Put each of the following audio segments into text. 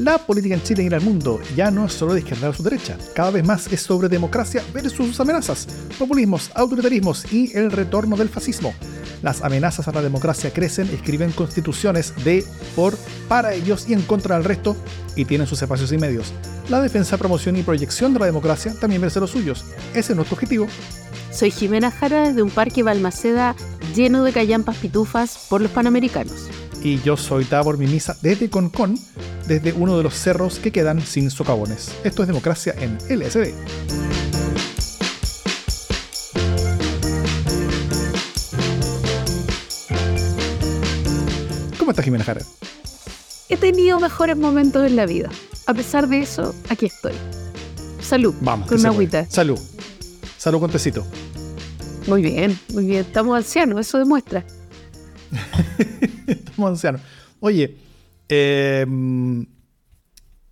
La política en Chile y en el mundo ya no es solo de izquierda o su derecha, cada vez más es sobre democracia versus sus amenazas, populismos, autoritarismos y el retorno del fascismo. Las amenazas a la democracia crecen, escriben constituciones de, por, para ellos y en contra del resto y tienen sus espacios y medios. La defensa, promoción y proyección de la democracia también merece los suyos. Ese es nuestro objetivo. Soy Jimena Jara desde un parque Balmaceda lleno de callampas pitufas por los panamericanos y yo soy Tabor Mimisa desde Concon, desde uno de los cerros que quedan sin socavones. Esto es democracia en LSD. ¿Cómo estás, Jimena Jara? He tenido mejores momentos en la vida. A pesar de eso, aquí estoy. Salud. Vamos. Con una agüita. Salud. Salud con tecito. Muy bien, muy bien. Estamos ancianos, eso demuestra. Estamos ancianos. Oye, em,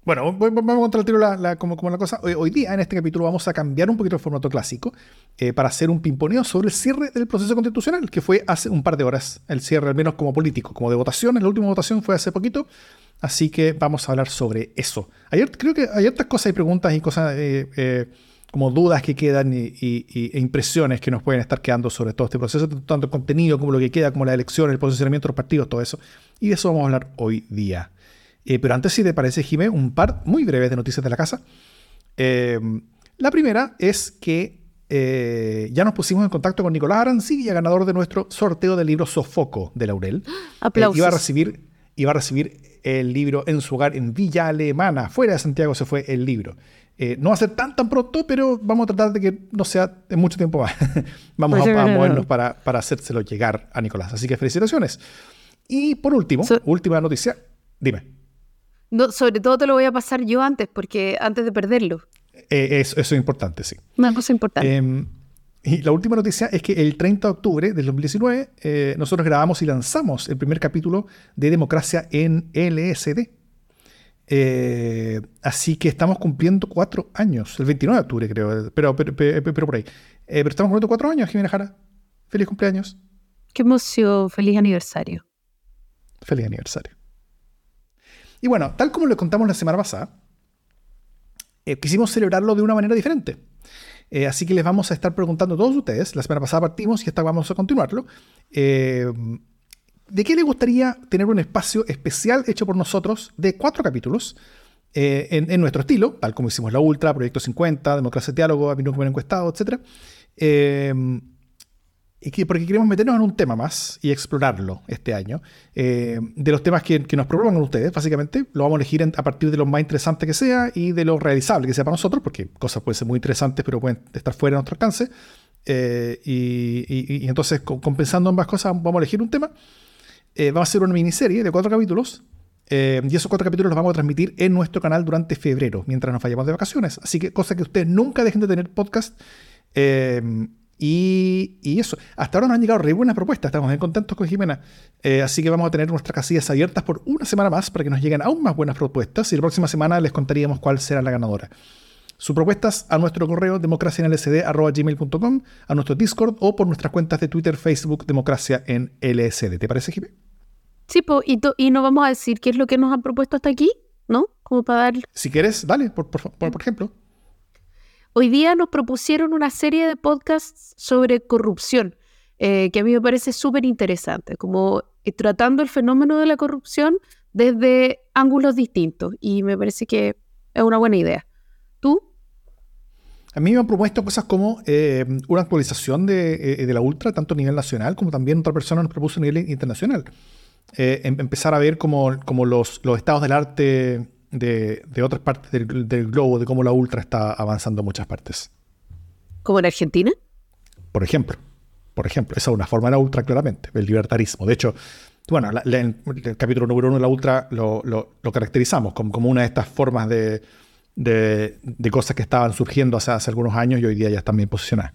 bueno, vamos a contar el tiro la, como, la cosa. Hoy, día, en este capítulo, vamos a cambiar un poquito el formato clásico eh, para hacer un pimponeo sobre el cierre del proceso constitucional, que fue hace un par de horas. El cierre, al menos como político, como de votación. La última votación fue hace poquito. Así que vamos a hablar sobre eso. Ayer creo que hay otras cosas y preguntas y cosas eh, eh, como dudas que quedan y, e impresiones que nos pueden estar quedando sobre todo este proceso, tanto el contenido como lo que queda, como la elección, el posicionamiento de los partidos, todo eso. Y de eso vamos a hablar hoy día. Eh, pero antes, si te parece, Jimé, un par muy breves de noticias de la casa. Eh, la primera es que eh, ya nos pusimos en contacto con Nicolás Arancilla, ganador de nuestro sorteo del libro Sofoco de Laurel. Aplausos. iba a recibir, iba a recibir el libro en su hogar en Villa Alemana. Fuera de Santiago se fue el libro. Eh, no va a ser tan tan pronto, pero vamos a tratar de que no sea en mucho tiempo más. vamos a, movernos para, para hacérselo llegar a Nicolás. Así que felicitaciones. Y por último, última noticia, dime. No, sobre todo te lo voy a pasar yo antes, porque antes de perderlo. Eh, eso, es importante, sí. Una cosa importante. Em, y la última noticia es que el 30 de octubre del 2019 eh, nosotros grabamos y lanzamos el primer capítulo de Democracia en LSD. Eh, así que estamos cumpliendo cuatro años, el 29 de octubre creo, pero, pero, pero, por ahí. Eh, pero estamos cumpliendo cuatro años, Jimena Jara. Feliz cumpleaños. Qué emoción, feliz aniversario. Feliz aniversario. Y bueno, tal como lo contamos la semana pasada, eh, quisimos celebrarlo de una manera diferente. así que les vamos a estar preguntando a todos ustedes. La semana pasada partimos y esta vamos a continuarlo. ¿De qué le gustaría tener un espacio especial hecho por nosotros de cuatro capítulos eh, en, nuestro estilo, tal como hicimos la Ultra, Proyecto 50, Democracia Diálogo, Opinión Común Encuestado, etc. Eh, y que, porque queremos meternos en un tema más y explorarlo este año. Eh, de los temas que, nos propongan ustedes, básicamente, lo vamos a elegir a partir de lo más interesante que sea y de lo realizable que sea para nosotros, porque cosas pueden ser muy interesantes, pero pueden estar fuera de nuestro alcance. y, entonces, compensando ambas cosas, vamos a elegir un tema eh, vamos a hacer una miniserie de cuatro capítulos. Eh, y esos cuatro capítulos los vamos a transmitir en nuestro canal durante febrero, mientras nos vayamos de vacaciones. Así que, cosa que ustedes nunca dejen de tener podcast. Eh, y, eso. Hasta ahora nos han llegado re buenas propuestas. Estamos bien contentos con Jimena. así que vamos a tener nuestras casillas abiertas por una semana más para que nos lleguen aún más buenas propuestas. Y la próxima semana les contaríamos cuál será la ganadora. Sus propuestas a nuestro correo democracianlsd.com, a nuestro Discord o por nuestras cuentas de Twitter, Facebook, Democracia en LSD. ¿Te parece, Jimena? Sí, y, y no vamos a decir qué es lo que nos han propuesto hasta aquí, ¿no? Como para dar... Si quieres, dale, por, por, ejemplo. Hoy día nos propusieron una serie de podcasts sobre corrupción, eh, que a mí me parece súper interesante, como eh, tratando el fenómeno de la corrupción desde ángulos distintos, y me parece que es una buena idea. ¿Tú? A mí me han propuesto cosas como eh, una actualización de, de, la Ultra, tanto a nivel nacional como también otra persona nos propuso a nivel internacional. Eh, em, empezar a ver como, como los, los, estados del arte de, de otras partes del, del, globo, de cómo la ultra está avanzando en muchas partes. ¿Como en Argentina? Por ejemplo. Por ejemplo, esa es una forma de la ultra, claramente, el libertarismo. De hecho, bueno, el capítulo número uno de la ultra lo, lo, lo caracterizamos como, como, una de estas formas de, de, de, cosas que estaban surgiendo hace, hace algunos años y hoy día ya están bien posicionadas.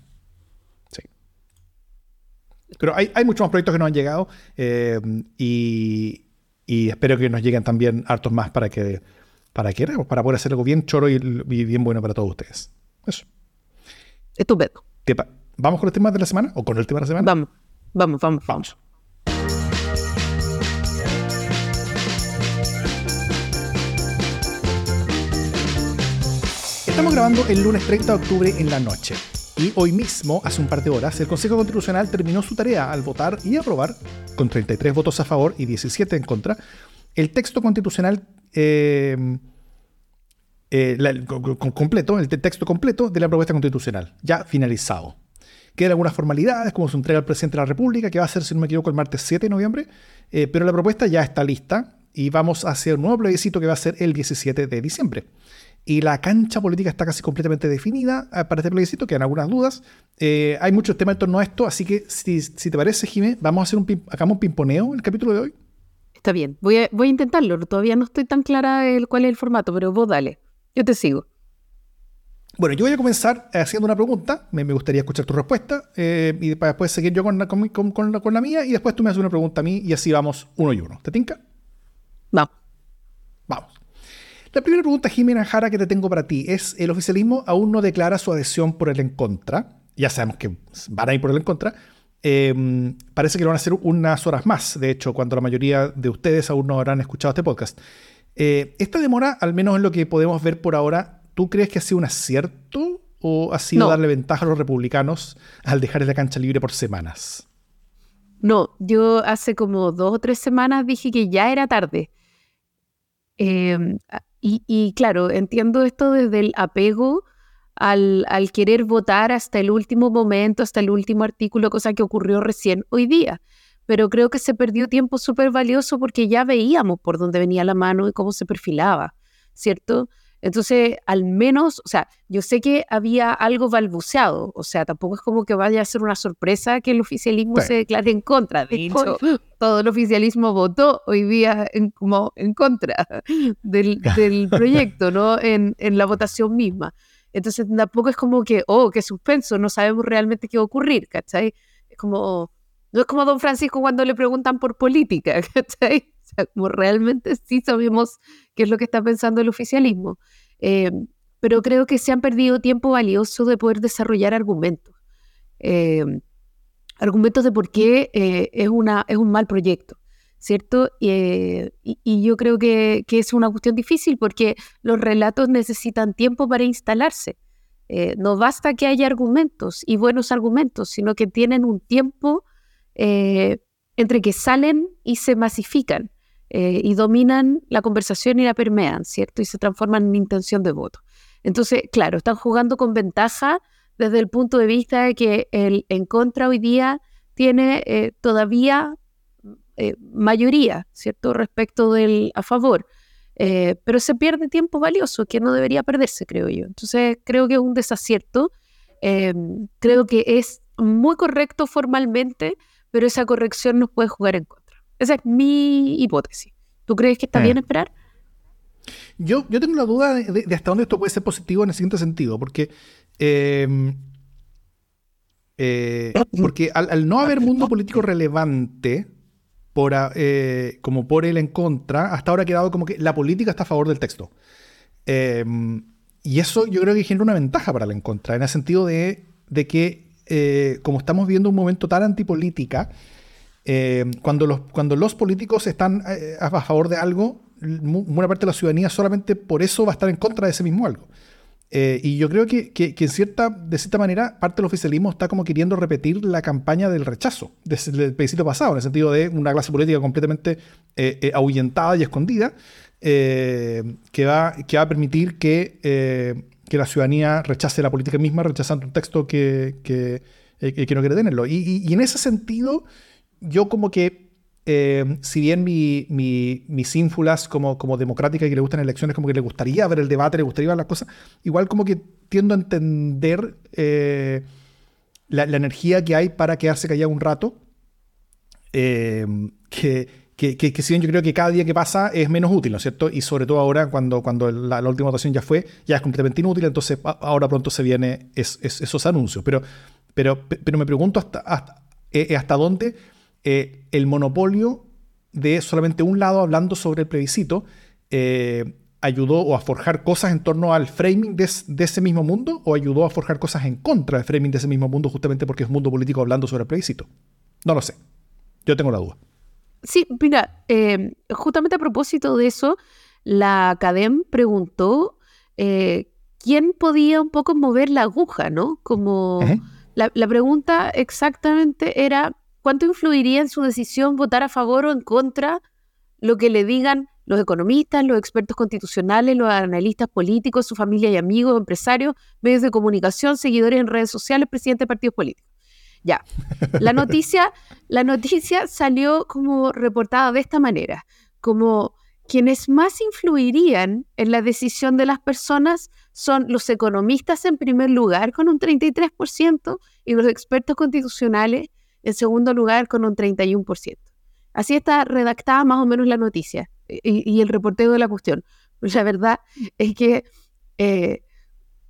Pero hay, hay, muchos más proyectos que nos han llegado eh, y, espero que nos lleguen también hartos más para que, para que para poder hacer algo bien choro y, bien bueno para todos ustedes. Eso. Estupendo. ¿Vamos con el tema de la semana o con el tema de la semana? Vamos, vamos, vamos. Vamos. Estamos grabando el lunes 30 de octubre en la noche. Y hoy mismo, hace un par de horas, el Consejo Constitucional terminó su tarea al votar y aprobar, con 33 votos a favor y 17 en contra, el texto constitucional eh, eh, completo, el texto completo de la propuesta constitucional, ya finalizado. Quedan algunas formalidades, como su entrega al presidente de la República, que va a ser, si no me equivoco, el martes 7 de noviembre, eh, pero la propuesta ya está lista y vamos a hacer un nuevo plebiscito que va a ser el 17 de diciembre. Y la cancha política está casi completamente definida eh, para este plebiscito, quedan algunas dudas. Eh, hay muchos temas en torno a esto, así que si, te parece, Jimé, vamos a hacer un, hagamos un pimponeo en el capítulo de hoy. Está bien, voy a, voy a intentarlo. Todavía no estoy tan clara el, cuál es el formato, pero vos dale. Yo te sigo. Bueno, yo voy a comenzar haciendo una pregunta. Me, gustaría escuchar tu respuesta. Eh, y después seguir yo con la, con, con la, mía. Y después tú me haces una pregunta a mí. Y así vamos uno y uno. ¿Te tinca? Vamos. Vamos. La primera pregunta, Jimena Jara, que te tengo para ti es: el oficialismo aún no declara su adhesión por el en contra. Ya sabemos que van a ir por el en contra. Em, parece que lo van a hacer unas horas más, de hecho, cuando la mayoría de ustedes aún no habrán escuchado este podcast. Eh, esta demora, al menos en lo que podemos ver por ahora, ¿tú crees que ha sido un acierto o ha sido darle ventaja a los republicanos al dejar la cancha libre por semanas? No, yo hace como dos o tres semanas dije que ya era tarde. Em, y, claro, entiendo esto desde el apego al, al, querer votar hasta el último momento, hasta el último artículo, cosa que ocurrió recién hoy día. Pero creo que se perdió tiempo súper valioso porque ya veíamos por dónde venía la mano y cómo se perfilaba, ¿cierto? Entonces, al menos, o sea, yo sé que había algo balbuceado, o sea, tampoco es como que vaya a ser una sorpresa que el oficialismo se declare en contra. De hecho, todo el oficialismo votó hoy día en, como en contra del, proyecto, ¿no? En, en, la votación misma. Entonces, tampoco es como que, oh, qué suspenso, no sabemos realmente qué va a ocurrir, ¿cachai? Es como, no es como don Francisco cuando le preguntan por política, ¿cachai? Como realmente sí sabemos qué es lo que está pensando el oficialismo. Eh, pero creo que se han perdido tiempo valioso de poder desarrollar argumentos. Eh, argumentos de por qué eh, es, una, es un mal proyecto, ¿cierto? Y, yo creo que, que, es una cuestión difícil porque los relatos necesitan tiempo para instalarse. no basta que haya argumentos y buenos argumentos, sino que tienen un tiempo entre que salen y se masifican. Eh, y dominan la conversación y la permean, ¿cierto? Y se transforman en intención de voto. Entonces, claro, están jugando con ventaja desde el punto de vista de que el en contra hoy día tiene eh, todavía eh, mayoría, ¿cierto? Respecto del a favor. pero se pierde tiempo valioso que no debería perderse, creo yo. Entonces, creo que es un desacierto. creo que es muy correcto formalmente, pero esa corrección nos puede jugar en contra. Esa es mi hipótesis. ¿Tú crees que está bien eh. esperar? Yo, yo tengo la duda de, hasta dónde esto puede ser positivo en el siguiente sentido, porque, em, eh, porque al, no haber mundo político relevante por, eh, como por él en contra, hasta ahora ha quedado como que la política está a favor del texto. Em, y eso yo creo que genera una ventaja para la en contra, en el sentido de, de que como estamos viendo un momento tan antipolítica, eh, cuando, los, cuando los políticos están eh, a favor de algo, buena parte de la ciudadanía solamente por eso va a estar en contra de ese mismo algo. Eh, y yo creo que, que, en cierta, de cierta manera parte del oficialismo está como queriendo repetir la campaña del rechazo del plebiscito pasado, en el sentido de una clase política completamente ahuyentada y escondida, que, va, que va a permitir que, que la ciudadanía rechace la política misma, rechazando un texto que, que, que no quiere tenerlo. Y, y, y en ese sentido yo como que, eh, si bien mi, mi, mis ínfulas como, como democrática y que le gustan elecciones, como que le gustaría ver el debate, le gustaría ver las cosas, igual como que tiendo a entender eh, la, energía que hay para quedarse callado un rato, eh, que, que, que, si bien yo creo que cada día que pasa es menos útil, ¿no es cierto? Y sobre todo ahora, cuando, cuando la, última votación ya fue, ya es completamente inútil, entonces ahora pronto se vienen esos anuncios. Pero, pero, pero me pregunto hasta, hasta, hasta dónde eh, el monopolio de solamente un lado hablando sobre el plebiscito eh, ayudó o a forjar cosas en torno al framing de, ese mismo mundo o ayudó a forjar cosas en contra del framing de ese mismo mundo justamente porque es un mundo político hablando sobre el plebiscito. No lo sé. Yo tengo la duda. Sí, mira, eh, justamente a propósito de eso, la Academ preguntó quién podía un poco mover la aguja, ¿no? Como la, la, pregunta exactamente era, ¿cuánto influiría en su decisión votar a favor o en contra lo que le digan los economistas, los expertos constitucionales, los analistas políticos, su familia y amigos, empresarios, medios de comunicación, seguidores en redes sociales, presidentes de partidos políticos? Ya, la noticia, la noticia salió como reportada de esta manera, como quienes más influirían en la decisión de las personas son los economistas en primer lugar con un 33% y los expertos constitucionales en segundo lugar con un 31%. Así está redactada más o menos la noticia y, el reporteo de la cuestión. la verdad es que eh,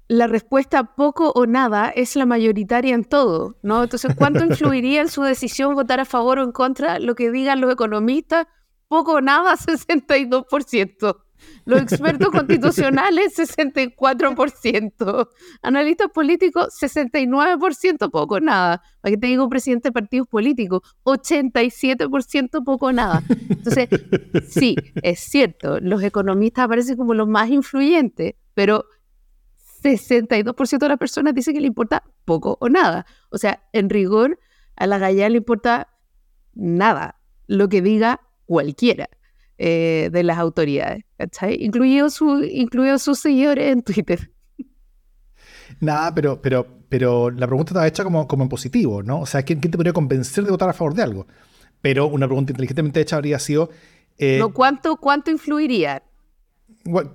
la respuesta poco o nada es la mayoritaria en todo, ¿no? Entonces, ¿cuánto influiría en su decisión votar a favor o en contra lo que digan los economistas? Poco o nada, 62%. Los expertos constitucionales, 64%. Analistas políticos, 69%, poco nada. Para que te digo, presidente de partidos políticos, 87%, poco nada. Entonces, sí, es cierto, los economistas aparecen como los más influyentes, pero 62% de las personas dicen que le importa poco o nada. O sea, en rigor, a la galla le importa nada lo que diga cualquiera. Eh, de las autoridades, ¿cachai? Incluido, su, incluido sus seguidores en Twitter. Nada, pero, pero, pero la pregunta estaba hecha como, como en positivo, ¿no? O sea, ¿quién, te podría convencer de votar a favor de algo? Pero una pregunta inteligentemente hecha habría sido... Eh, no, ¿cuánto, ¿Cuánto influiría?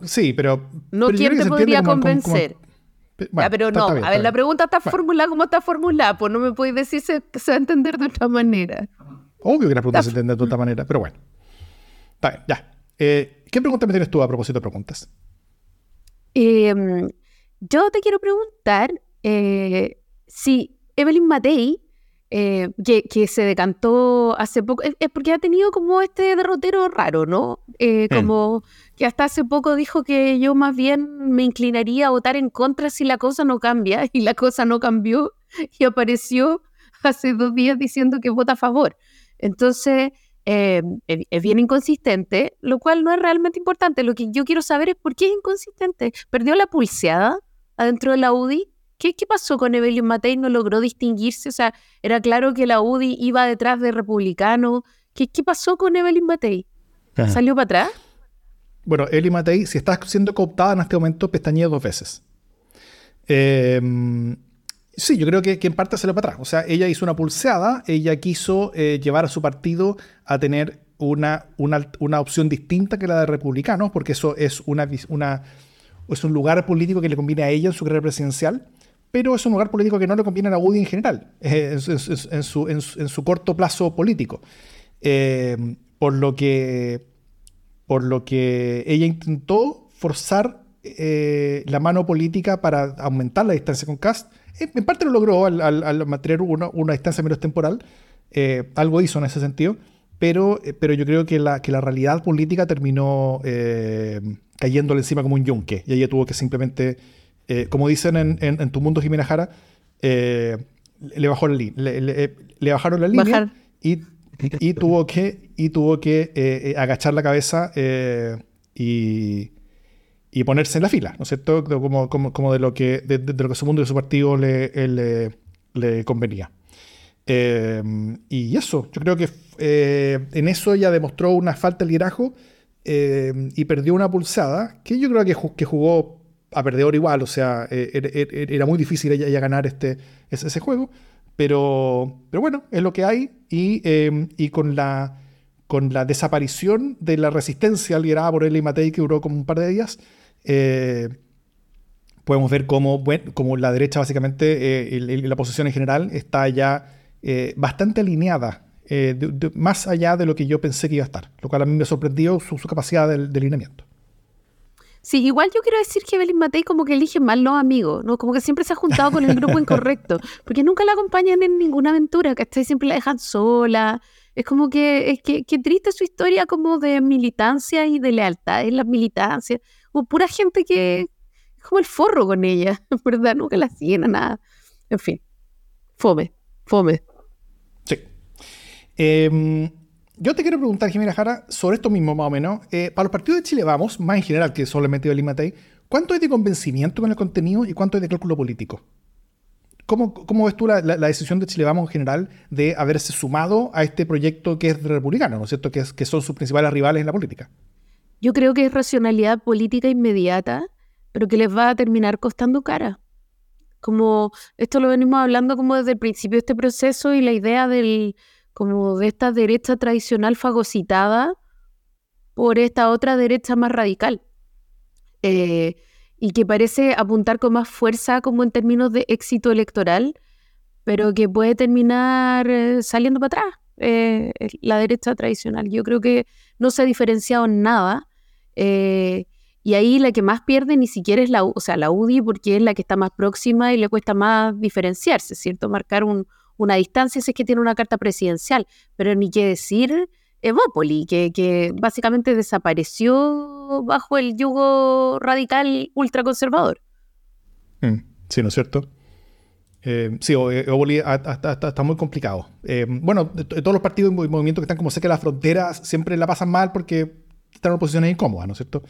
sí, pero... No, ¿quién te podría convencer? pero no, a ver, la pregunta está formulada como está formulada, pues no me puedes decir se, se va a entender de otra manera. Obvio que la pregunta se entiende de otra manera, pero bueno ya. Eh, ¿Qué pregunta me tienes tú a propósito de preguntas? Em, yo te quiero preguntar eh, si Evelyn Matei, eh, que, se decantó hace poco, es, porque ha tenido como este derrotero raro, ¿no? Mm. Como que hasta hace poco dijo que yo más bien me inclinaría a votar en contra si la cosa no cambia, y la cosa no cambió, y apareció hace dos días diciendo que vota a favor. Entonces, eh, es bien inconsistente, lo cual no es realmente importante. Lo que yo quiero saber es por qué es inconsistente. ¿Perdió la pulseada adentro de la UDI? ¿Qué, qué pasó con Evelyn Matei? ¿No logró distinguirse? O sea, era claro que la UDI iba detrás de republicano. ¿Qué, qué pasó con Evelyn Matei? ¿Salió para atrás? Bueno, Evelyn Matei, si está siendo cooptada en este momento, pestañea dos veces. Eh, Sí, yo creo que, en parte se le para atrás. O sea, ella hizo una pulseada, ella quiso eh, llevar a su partido a tener una, una, opción distinta que la de republicanos, porque eso es, una, una, es un lugar político que le conviene a ella en su carrera presidencial, pero es un lugar político que no le conviene a UDI en general, eh, en, su, corto plazo político. Eh, por, lo que, por lo que ella intentó forzar la mano política para aumentar la distancia con Cast en parte lo logró al, mantener una, distancia menos temporal. Eh, algo hizo en ese sentido. Pero, eh, pero yo creo que la, que la realidad política terminó eh, cayéndole encima como un yunque. Y ella tuvo que simplemente, como dicen en, Tu Mundo Jimena Jara, le, bajó la le, le, bajaron la línea y, y, tuvo que, y tuvo que agachar la cabeza y y ponerse en la fila, ¿no es cierto? Como, como, de, lo que, de, lo que su mundo y su partido le, le, convenía. Eh, y eso, yo creo que eh, en eso ella demostró una falta de liderazgo eh, y perdió una pulsada que yo creo que, que jugó a perdedor igual, o sea, era, muy difícil ella, ganar este, ese, juego, pero, pero bueno, es lo que hay y, y con la con la desaparición de la resistencia liderada por Eli Matei, que duró como un par de días, eh, podemos ver cómo, bueno, la derecha básicamente, eh, la posición en general, está ya eh, bastante alineada, más allá de lo que yo pensé que iba a estar, lo cual a mí me sorprendió su, capacidad de, de, alineamiento. Sí, igual yo quiero decir que Evelyn Matei como que elige mal los amigos, ¿no? Como que siempre se ha juntado con el grupo incorrecto, porque nunca la acompañan en ninguna aventura, que Siempre la dejan sola. Es como que, es que, triste su historia como de militancia y de lealtad en la militancia como pura gente que es como el forro con ella, ¿verdad? Nunca la siguen a nada. En fin, fome, fome. Sí. Em, yo te quiero preguntar, Jimena Jara, sobre esto mismo más o menos. Eh, para los partidos de Chile Vamos, más en general que solamente Evelyn Matei, ¿Cuánto es de convencimiento con el contenido y cuánto es de cálculo político? ¿Cómo, ves tú la, decisión de Chile Vamos en general de haberse sumado a este proyecto que es republicano, ¿no es cierto? Que, que son sus principales rivales en la política. Yo creo que es racionalidad política inmediata, pero que les va a terminar costando cara. Como esto lo venimos hablando como desde el principio de este proceso y la idea del, como de esta derecha tradicional fagocitada por esta otra derecha más radical. Eh, y que parece apuntar con más fuerza como en términos de éxito electoral, pero que puede terminar eh, saliendo para atrás. Eh, la derecha tradicional. Yo creo que no se ha diferenciado en nada. Y ahí la que más pierde ni siquiera es la, o sea, la UDI, porque es la que está más próxima y le cuesta más diferenciarse, ¿cierto? Marcar una distancia si es que tiene una carta presidencial. Pero ni qué decir Evópoli, que, que básicamente desapareció bajo el yugo radical ultraconservador. Mm, sí, ¿no es cierto? Eh, sí, Evópoli está, muy complicado. Eh, bueno, todos los partidos y movimientos que están como cerca de la frontera siempre la pasan mal porque están en posiciones incómodas, ¿no es cierto?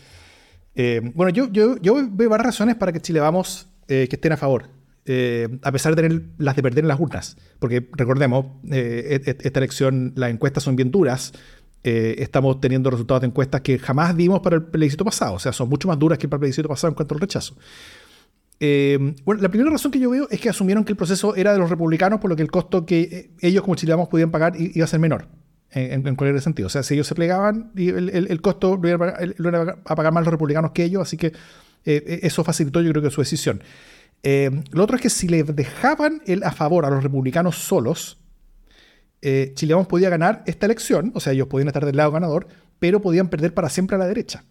Eh, bueno, yo, yo, yo veo varias razones para que Chile vamos que estén a favor. Eh, a pesar de tener las de perder en las urnas. Porque recordemos, eh, e-, e-, esta elección, las encuestas son bien duras. Eh, estamos teniendo resultados de encuestas que jamás vimos para el plebiscito pasado. O sea, son mucho más duras que para el plebiscito pasado en cuanto al rechazo. bueno, la primera razón que yo veo es que asumieron que el proceso era de los republicanos, por lo que el costo que ellos como chilenos podían pagar iba a ser menor. En, cualquier sentido. O sea, si ellos se plegaban, el, costo lo iban, a pagar, más los republicanos que ellos, así que eso facilitó yo creo que su decisión. Eh, lo otro es que si le dejaban el a favor a los republicanos solos, eh, Chile podía ganar esta elección, o sea, ellos podían estar del lado ganador, pero podían perder para siempre a la derecha,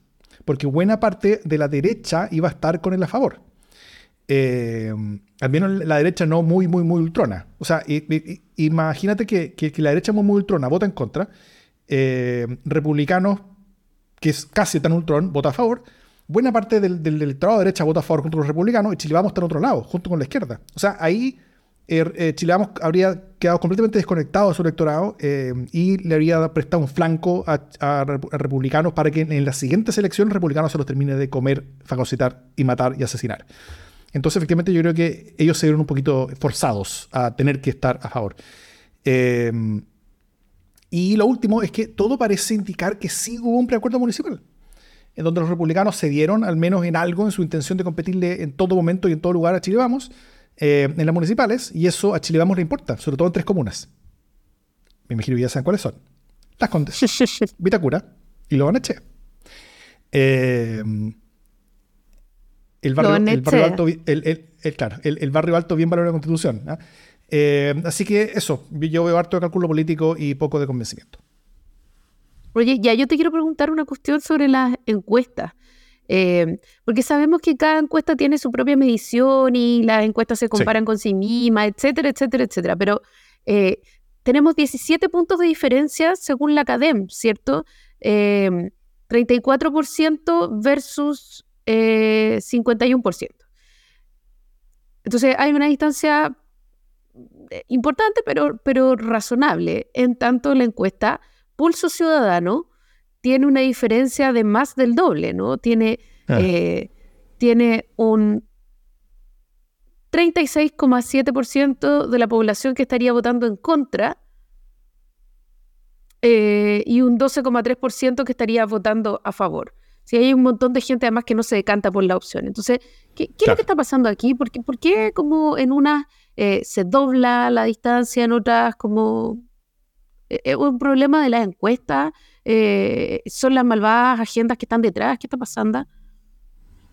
porque buena parte de la derecha iba a estar con él a favor. Eh, al menos la derecha no muy, muy, muy ultrona. O sea, imagínate que, la derecha muy, muy ultrona vota en contra, eh, republicanos, que es casi tan ultrón, vota a favor, buena parte del, del electorado de derecha vota a favor junto con los republicanos y Chile Vamos está en otro lado, junto con la izquierda. O sea, ahí er, eh, Chile Vamos habría quedado completamente desconectado de su electorado eh, y le habría prestado un flanco a, republicanos para que en las siguientes elecciones republicanos se los termine de comer, fagocitar y matar y asesinar. Entonces, efectivamente, yo creo que ellos se vieron un poquito forzados a tener que estar a favor. Eh, y lo último es que todo parece indicar que sí hubo un preacuerdo municipal en donde los republicanos cedieron, al menos en algo, en su intención de competirle en todo momento y en todo lugar a Chile Vamos, eh, en las municipales, y eso a Chile Vamos le importa, sobre todo en tres comunas. Me imagino que ya saben cuáles son. Las Condes, Vitacura y Lobaneche. Eh, el, barrio, el, barrio alto, el, claro, el, barrio alto bien valora la Constitución. ¿ah? Eh, así que eso, yo veo harto de cálculo político y poco de convencimiento. Ya yo te quiero preguntar una cuestión sobre las encuestas. Eh, porque sabemos que cada encuesta tiene su propia medición y las encuestas se comparan con sí mismas, etcétera, etcétera, etcétera. Pero eh, tenemos 17 puntos de diferencia según la CADEM, ¿cierto? 34% eh, versus 51%. Entonces hay una distancia importante, pero, pero razonable. En tanto, la encuesta Pulso Ciudadano tiene una diferencia de más del doble, ¿no? Tiene, ah. eh, tiene un 36,7% de la población que estaría votando en contra eh, y un 12,3% que estaría votando a favor. Si hay un montón de gente además que no se decanta por la opción. Entonces, ¿qué, es lo que está pasando aquí? ¿Por qué, por qué como en unas eh, se dobla la distancia, en otras como ¿Es eh, un problema de las encuestas? Eh, ¿Son las malvadas agendas que están detrás? ¿Qué está pasando?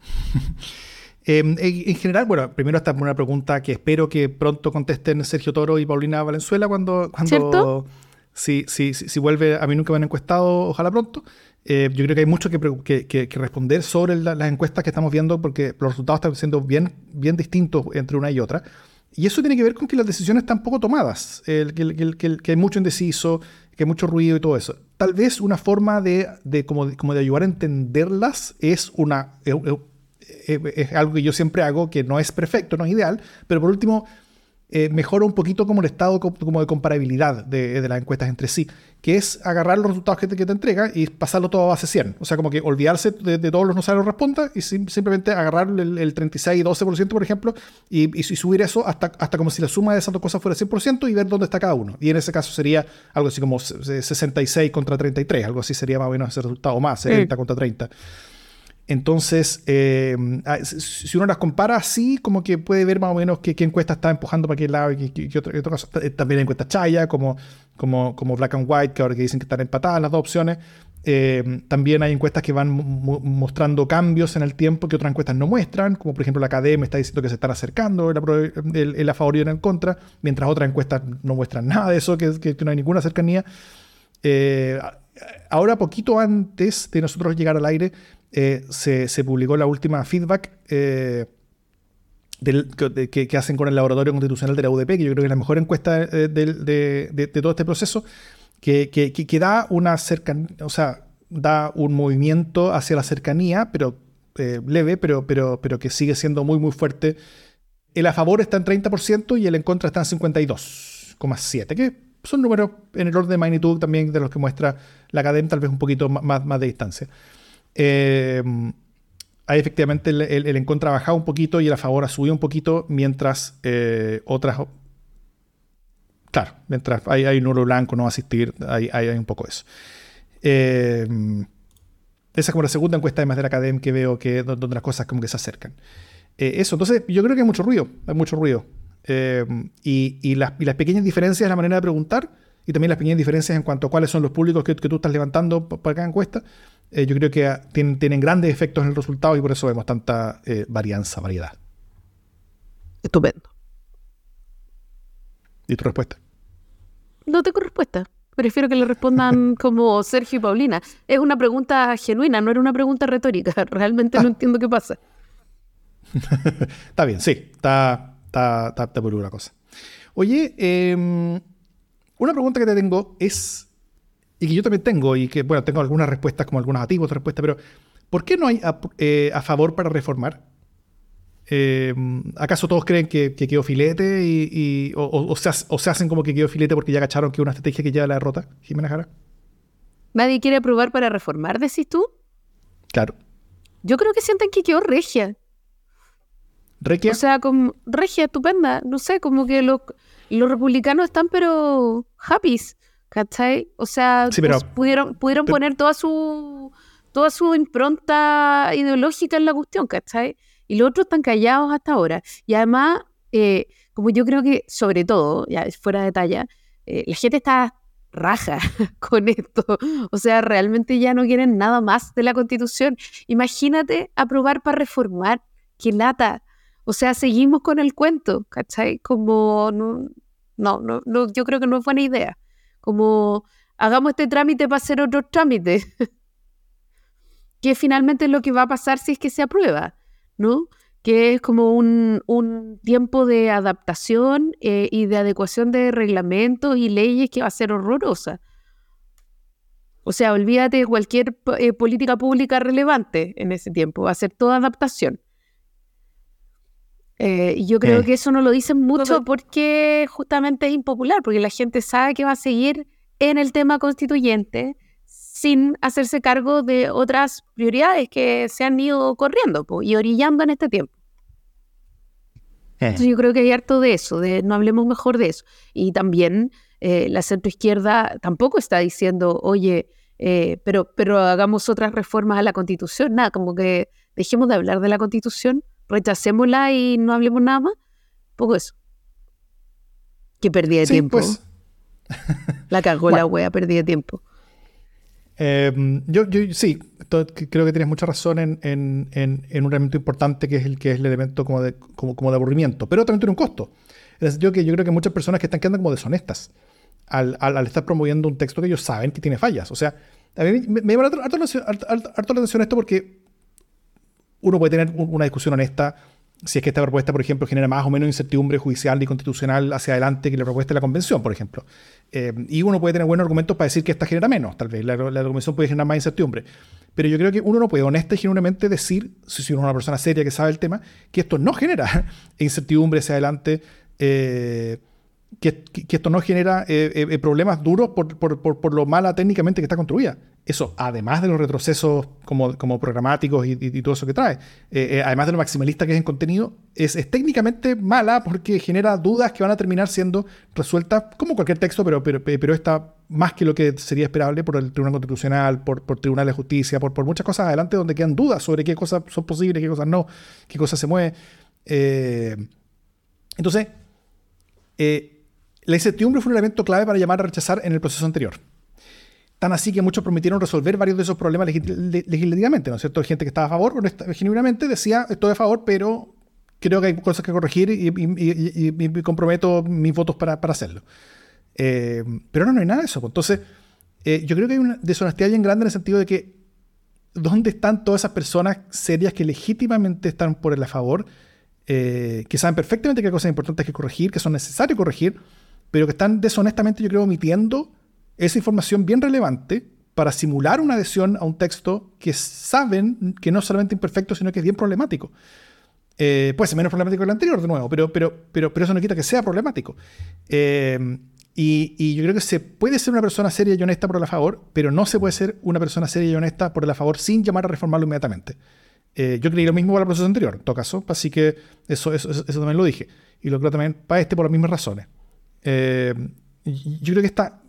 Em, en general, bueno, primero esta una pregunta que espero que pronto contesten Sergio Toro y Paulina Valenzuela cuando, cuando Si, si, si, vuelve, a mí nunca me han encuestado, ojalá pronto. Eh, yo creo que hay mucho que, que, responder sobre las encuestas que estamos viendo porque los resultados están siendo bien, bien distintos entre una y otra. Y eso tiene que ver con que las decisiones están poco tomadas, que, hay mucho indeciso, que hay mucho ruido y todo eso. Tal vez una forma de, como, de ayudar a entenderlas es una... es algo que yo siempre hago, que no es perfecto, no es ideal, pero por último, eh, mejora un poquito como el estado como de comparabilidad de, las encuestas entre sí, que es agarrar los resultados que te, que te, entrega y pasarlo todo a base 100. O sea, como que olvidarse de, todos los no saben responda y simplemente agarrar el, 36 y 12%, por ejemplo, y, subir eso hasta, hasta como si la suma de esas dos cosas fuera 100% y ver dónde está cada uno. Y en ese caso sería algo así como 66 contra 33, algo así sería más o menos ese resultado, más 70 contra 30. Entonces, eh, ah, si uno las compara así, como que puede ver más o menos qué, encuesta está empujando para qué lado y qué, otra, cosa. Eh, también hay encuestas chaya, como, como, como Black and White, que ahora que dicen que están empatadas las dos opciones. Eh, también hay encuestas que van mostrando cambios en el tiempo que otras encuestas no muestran, como por ejemplo la KDM está diciendo que se están acercando el, a favor y en el contra, mientras otras encuestas no muestran nada de eso, que, que no hay ninguna cercanía. ahora, poquito antes de nosotros llegar al aire, eh, se, publicó la última feedback eh, que, hacen con el Laboratorio Constitucional de la UDP, que yo creo que es la mejor encuesta eh, de, todo este proceso, que, da una cercanía, o sea, da un movimiento hacia la cercanía, pero leve, pero, pero, pero que sigue siendo muy, muy fuerte. El a favor está en 30% y el en contra está en 52,7%, que son números en el orden de magnitud también de los que muestra la academia, tal vez un poquito más, más de distancia. Eh, ahí efectivamente el, en contra ha bajado un poquito y el a favor subido un poquito, mientras eh, otras. Claro, mientras hay, hay un oro blanco, no asistir, hay, hay, un poco eso. Eh, esa es como la segunda encuesta además de la academia que veo que donde las cosas como que se acercan. eso, entonces yo creo que hay mucho ruido, hay mucho ruido. y, y, las, y, las, pequeñas diferencias en la manera de preguntar y también las pequeñas diferencias en cuanto a cuáles son los públicos que, que tú estás levantando para cada encuesta, eh, yo creo que tienen, grandes efectos en el resultado y por eso vemos tanta eh, varianza, variedad. Estupendo. ¿Y tu respuesta? No tengo respuesta. Prefiero que le respondan como Sergio y Paulina. Es una pregunta genuina, no era una pregunta retórica. Realmente no ah. entiendo qué pasa. está bien, sí. Está, está, está, por una cosa. Oye, em, una pregunta que te tengo es y que yo también tengo, y que, bueno, tengo algunas respuestas, como algunas ativos otras respuestas, pero ¿por qué no hay a, eh, favor para reformar? Eh, ¿Acaso todos creen que, quedó filete y, o, se, hacen como que quedó filete porque ya cacharon que es una estrategia que lleva a la derrota, Jimena Jara? ¿Nadie quiere aprobar para reformar, decís tú? Claro. Yo creo que sienten que quedó regia. ¿Regia? O sea, como regia, estupenda. No sé, como que los, los republicanos están pero happy. ¿Cachai? O sea, pues, pudieron, pudieron poner toda su, toda su impronta ideológica en la cuestión, ¿cachai? Y los otros están callados hasta ahora. Y además, eh, como yo creo que, sobre todo, ya fuera de talla, eh, la gente está raja con esto. O sea, realmente ya no quieren nada más de la constitución. Imagínate aprobar para reformar. ¡Qué lata! O sea, seguimos con el cuento, ¿cachai? Como no, no, no yo creo que no es buena idea. Como hagamos este trámite para hacer otro trámite. que finalmente es lo que va a pasar si es que se aprueba, ¿no? Que es como un, tiempo de adaptación eh, y de adecuación de reglamentos y leyes que va a ser horrorosa. O sea, olvídate de cualquier eh, política pública relevante en ese tiempo, va a ser toda adaptación. Eh, y yo creo que eso no lo dicen mucho porque justamente es impopular, porque la gente sabe que va a seguir en el tema constituyente sin hacerse cargo de otras prioridades que se han ido corriendo y orillando en este tiempo. yo creo que hay harto de eso, de no hablemos mejor de eso. Y también eh, la centroizquierda tampoco está diciendo, oye, eh, pero, pero hagamos otras reformas a la constitución, nada, como que dejemos de hablar de la constitución rechacémosla y no hablemos nada más. Poco eso. Que perdí de tiempo. Pues. la cagó la wea, perdí de tiempo. Em, yo, yo, sí, creo que tienes mucha razón en, un elemento importante que es el que es el elemento como de, como, de aburrimiento, pero también tiene un costo. En el sentido que yo creo que muchas personas que están quedando como deshonestas al, estar promoviendo un texto que ellos saben que tiene fallas. O sea, a mí me, me llama harto la atención esto porque uno puede tener una discusión honesta si es que esta propuesta, por ejemplo, genera más o menos incertidumbre judicial y constitucional hacia adelante que la propuesta de la convención, por ejemplo. Eh, y uno puede tener buenos argumentos para decir que esta genera menos, tal vez. La, convención puede generar más incertidumbre. Pero yo creo que uno no puede honesta y genuinamente decir, si uno es una persona seria que sabe el tema, que esto no genera incertidumbre hacia adelante que, esto no genera problemas duros por, por, lo mala técnicamente que está construida eso, además de los retrocesos como, como programáticos y, todo eso que trae, eh, eh, además de lo maximalista que es en contenido, es, técnicamente mala porque genera dudas que van a terminar siendo resueltas como cualquier texto, pero, pero, pero está más que lo que sería esperable por el Tribunal Constitucional, por, por Tribunal de Justicia, por, por muchas cosas adelante donde quedan dudas sobre qué cosas son posibles, qué cosas no, qué cosas se mueven. Eh, entonces, la incertidumbre fue un elemento clave para llamar a rechazar en el proceso anterior. Tan así que muchos prometieron resolver varios de esos problemas legislativamente, ¿no es cierto? Gente que estaba a favor, genuinamente decía, estoy a favor, pero creo que hay cosas que corregir y, y, comprometo mis votos para, hacerlo. Eh, pero no, no hay nada de eso. Pues. Entonces, eh, yo creo que hay una deshonestidad bien grande en el sentido de que ¿dónde están todas esas personas serias que legítimamente están por el a favor, eh, que saben perfectamente qué cosas importantes que corregir, que son necesarios corregir, pero que están deshonestamente, yo creo, omitiendo esa información bien relevante para simular una adhesión a un texto que saben que no es solamente imperfecto, sino que es bien problemático. Eh, puede ser menos problemático que el anterior, de nuevo, pero, pero, pero, pero eso no quita que sea problemático. Eh, y, yo creo que se puede ser una persona seria y honesta por el a favor, pero no se puede ser una persona seria y honesta por el a favor sin llamar a reformarlo inmediatamente. Eh, yo creí lo mismo para el proceso anterior, en todo caso, así que eso, eso, eso, también lo dije. Y lo creo también para este por las mismas razones. Yo creo que está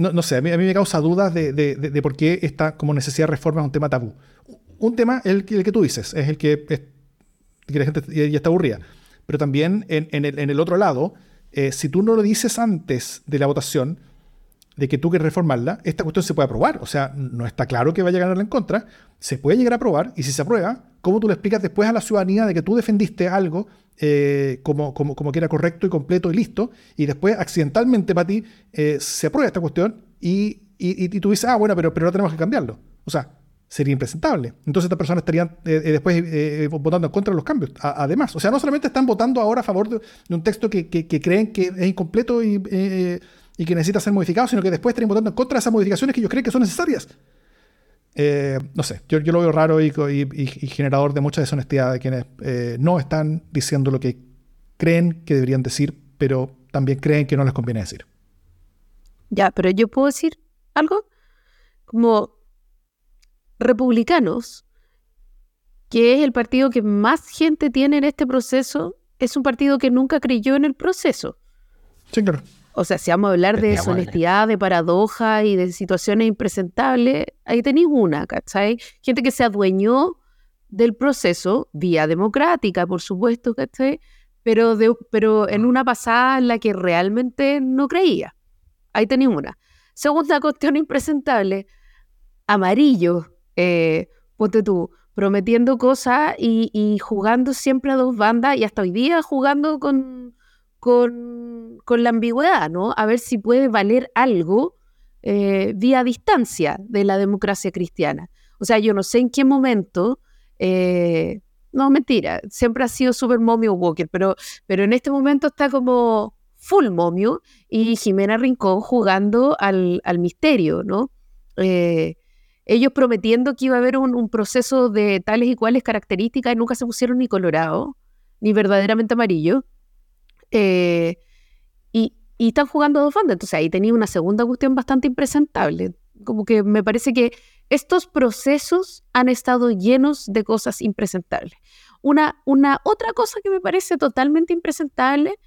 no, sé, a mí, me causa dudas de, por qué esta como necesidad de reforma es un tema tabú. Un tema el, el que tú dices, es el que, la gente ya está aburrida. Pero también en, el, otro lado, eh, si tú no lo dices antes de la votación, de que tú quieres reformarla, esta cuestión se puede aprobar. O sea, no está claro que vaya a ganarla en contra, se puede llegar a aprobar, y si se aprueba, ¿cómo tú le explicas después a la ciudadanía de que tú defendiste algo eh, como, como, como, que era correcto y completo y listo, y después accidentalmente para ti eh, se aprueba esta cuestión y, y, tú dices, ah, bueno, pero, pero no tenemos que cambiarlo. O sea, sería impresentable. Entonces estas personas estarían eh, después votando en contra de los cambios. además, o sea, no solamente están votando ahora a favor de, un texto que, que, creen que es incompleto y, y, que necesita ser modificado, sino que después estarían votando en contra de esas modificaciones que ellos creen que son necesarias. Eh, no sé, yo, lo veo raro y, generador de mucha deshonestidad de quienes eh, no están diciendo lo que creen que deberían decir, pero también creen que no les conviene decir. Ya, pero yo puedo decir algo como republicanos, que es el partido que más gente tiene en este proceso, es un partido que nunca creyó en el proceso. Sí, claro. O sea, si vamos a hablar de deshonestidad, de paradoja y de situaciones impresentables, ahí tenéis una, ¿cachai? Gente que se adueñó del proceso, vía democrática, por supuesto, ¿cachai? Pero, de, pero en una pasada en la que realmente no creía. Ahí tenéis una. Segunda cuestión impresentable, amarillo, eh, ponte tú, prometiendo cosas y, y jugando siempre a dos bandas y hasta hoy día jugando con con, la ambigüedad, ¿no? A ver si puede valer algo eh, vía distancia de la democracia cristiana. O sea, yo no sé en qué momento, eh, no, mentira, siempre ha sido super momio Walker, pero, pero en este momento está como full momio y Jimena Rincón jugando al, misterio, ¿no? Eh, ellos prometiendo que iba a haber un, un, proceso de tales y cuales características y nunca se pusieron ni colorado, ni verdaderamente amarillo. Eh, y, están jugando dos bandas. Entonces ahí tenía una segunda cuestión bastante impresentable. Como que me parece que estos procesos han estado llenos de cosas impresentables. Una, otra cosa que me parece totalmente impresentable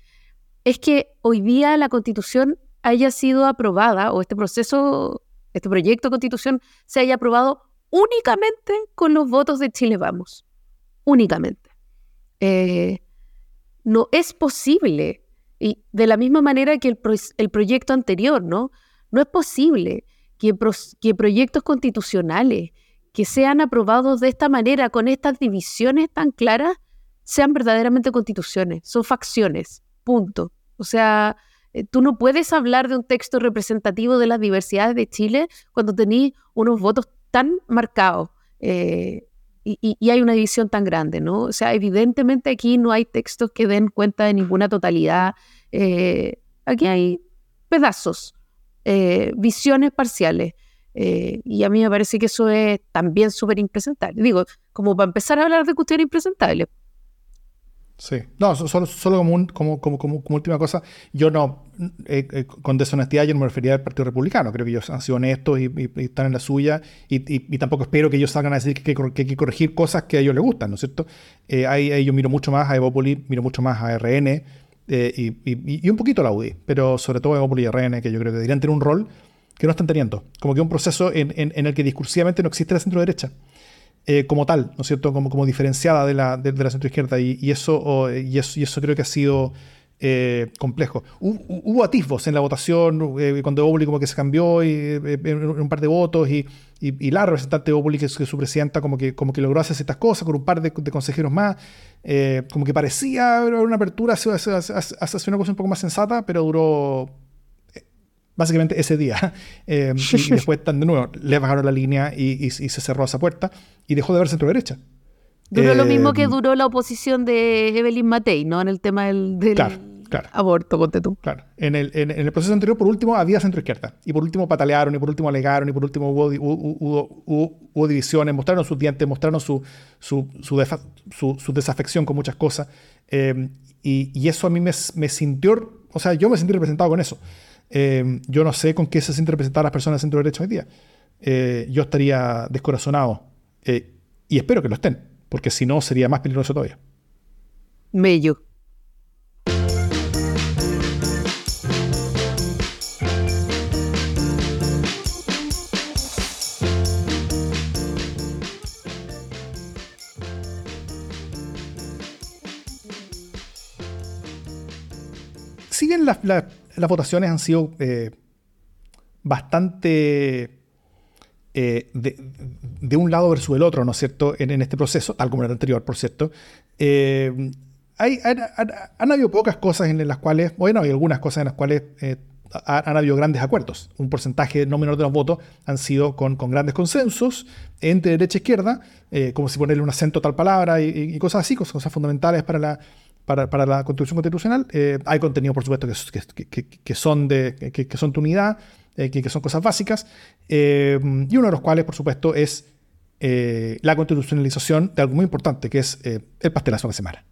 es que hoy día la constitución haya sido aprobada o este proceso, este proyecto de constitución se haya aprobado únicamente con los votos de Chile Vamos. Únicamente. Eh, no es posible. Y de la misma manera que el, proyecto anterior, ¿no? No es posible que, que proyectos constitucionales que sean aprobados de esta manera, con estas divisiones tan claras, sean verdaderamente constituciones, son facciones, punto. O sea, eh, tú no puedes hablar de un texto representativo de las diversidades de Chile cuando tenéis unos votos tan marcados. Eh, y, hay una división tan grande, ¿no? O sea, evidentemente aquí no hay textos que den cuenta de ninguna totalidad. Eh, aquí hay pedazos, eh, visiones parciales. Eh, y a mí me parece que eso es también súper impresentable. Digo, como para empezar a hablar de cuestiones impresentables. Sí, no, solo, solo como, como, como, como, última cosa, yo no, eh, eh, con deshonestidad yo no me refería al Partido Republicano, creo que ellos han sido honestos y, están en la suya y, tampoco espero que ellos salgan a decir que, hay que corregir cosas que a ellos les gustan, ¿no es cierto? Eh, ahí, yo miro mucho más a Evopoli, miro mucho más a RN y, un poquito a la UDI, pero sobre todo a Evopoli y RN, que yo creo que deberían tener un rol que no están teniendo, como que un proceso en, en el que discursivamente no existe la centro-derecha. Eh, como tal, ¿no es cierto? Como, como diferenciada de la, de, la centroizquierda. Y, y, eso, y, eso, y eso creo que ha sido eh, complejo. Hubo, atisbos en la votación, eh, cuando Oboli como que se cambió y, en un par de votos y, y, la representante de Oboli, que, es su presidenta, como que, como que logró hacer estas cosas con un par de, consejeros más. como que parecía una apertura hacia, hacia una cosa un poco más sensata, pero duró básicamente ese día. Eh, y, después, de nuevo, le bajaron la línea y, se cerró esa puerta y dejó de ver centro derecha. Duró lo mismo que eh, duró la oposición de Evelyn Matei, ¿no? En el tema del, aborto, ponte tú. Claro. En el, en, el, proceso anterior, por último, había centro izquierda. Y por último patalearon, y por último alegaron, y por último hubo, hubo, divisiones, mostraron sus dientes, mostraron su, su, su, desafección con muchas cosas. Eh, y, y, eso a mí me, me sintió, o sea, yo me sentí representado con eso. Em, yo no sé con qué se sienten representadas las personas del centro derecha hoy día. Eh, yo estaría descorazonado eh, y espero que lo estén, porque si no sería más peligroso todavía. Mello. siguen las, las votaciones han sido eh, bastante eh, de, un lado versus el otro, ¿no es cierto?, en, este proceso, tal como en el anterior, por cierto. Eh, hay, han, habido pocas cosas en las cuales, bueno, hay algunas cosas en las cuales han, habido grandes acuerdos. Un porcentaje no menor de los votos han sido con, grandes consensos entre derecha e izquierda, como si ponerle un acento a tal palabra y cosas así, cosas fundamentales para la, para, la construcción constitucional. Eh, hay contenido, por supuesto, que, que, son, de, que, son tu unidad, eh, que, son cosas básicas, eh, y uno de los cuales, por supuesto, es la constitucionalización de algo muy importante, que es el pastelazo de semana.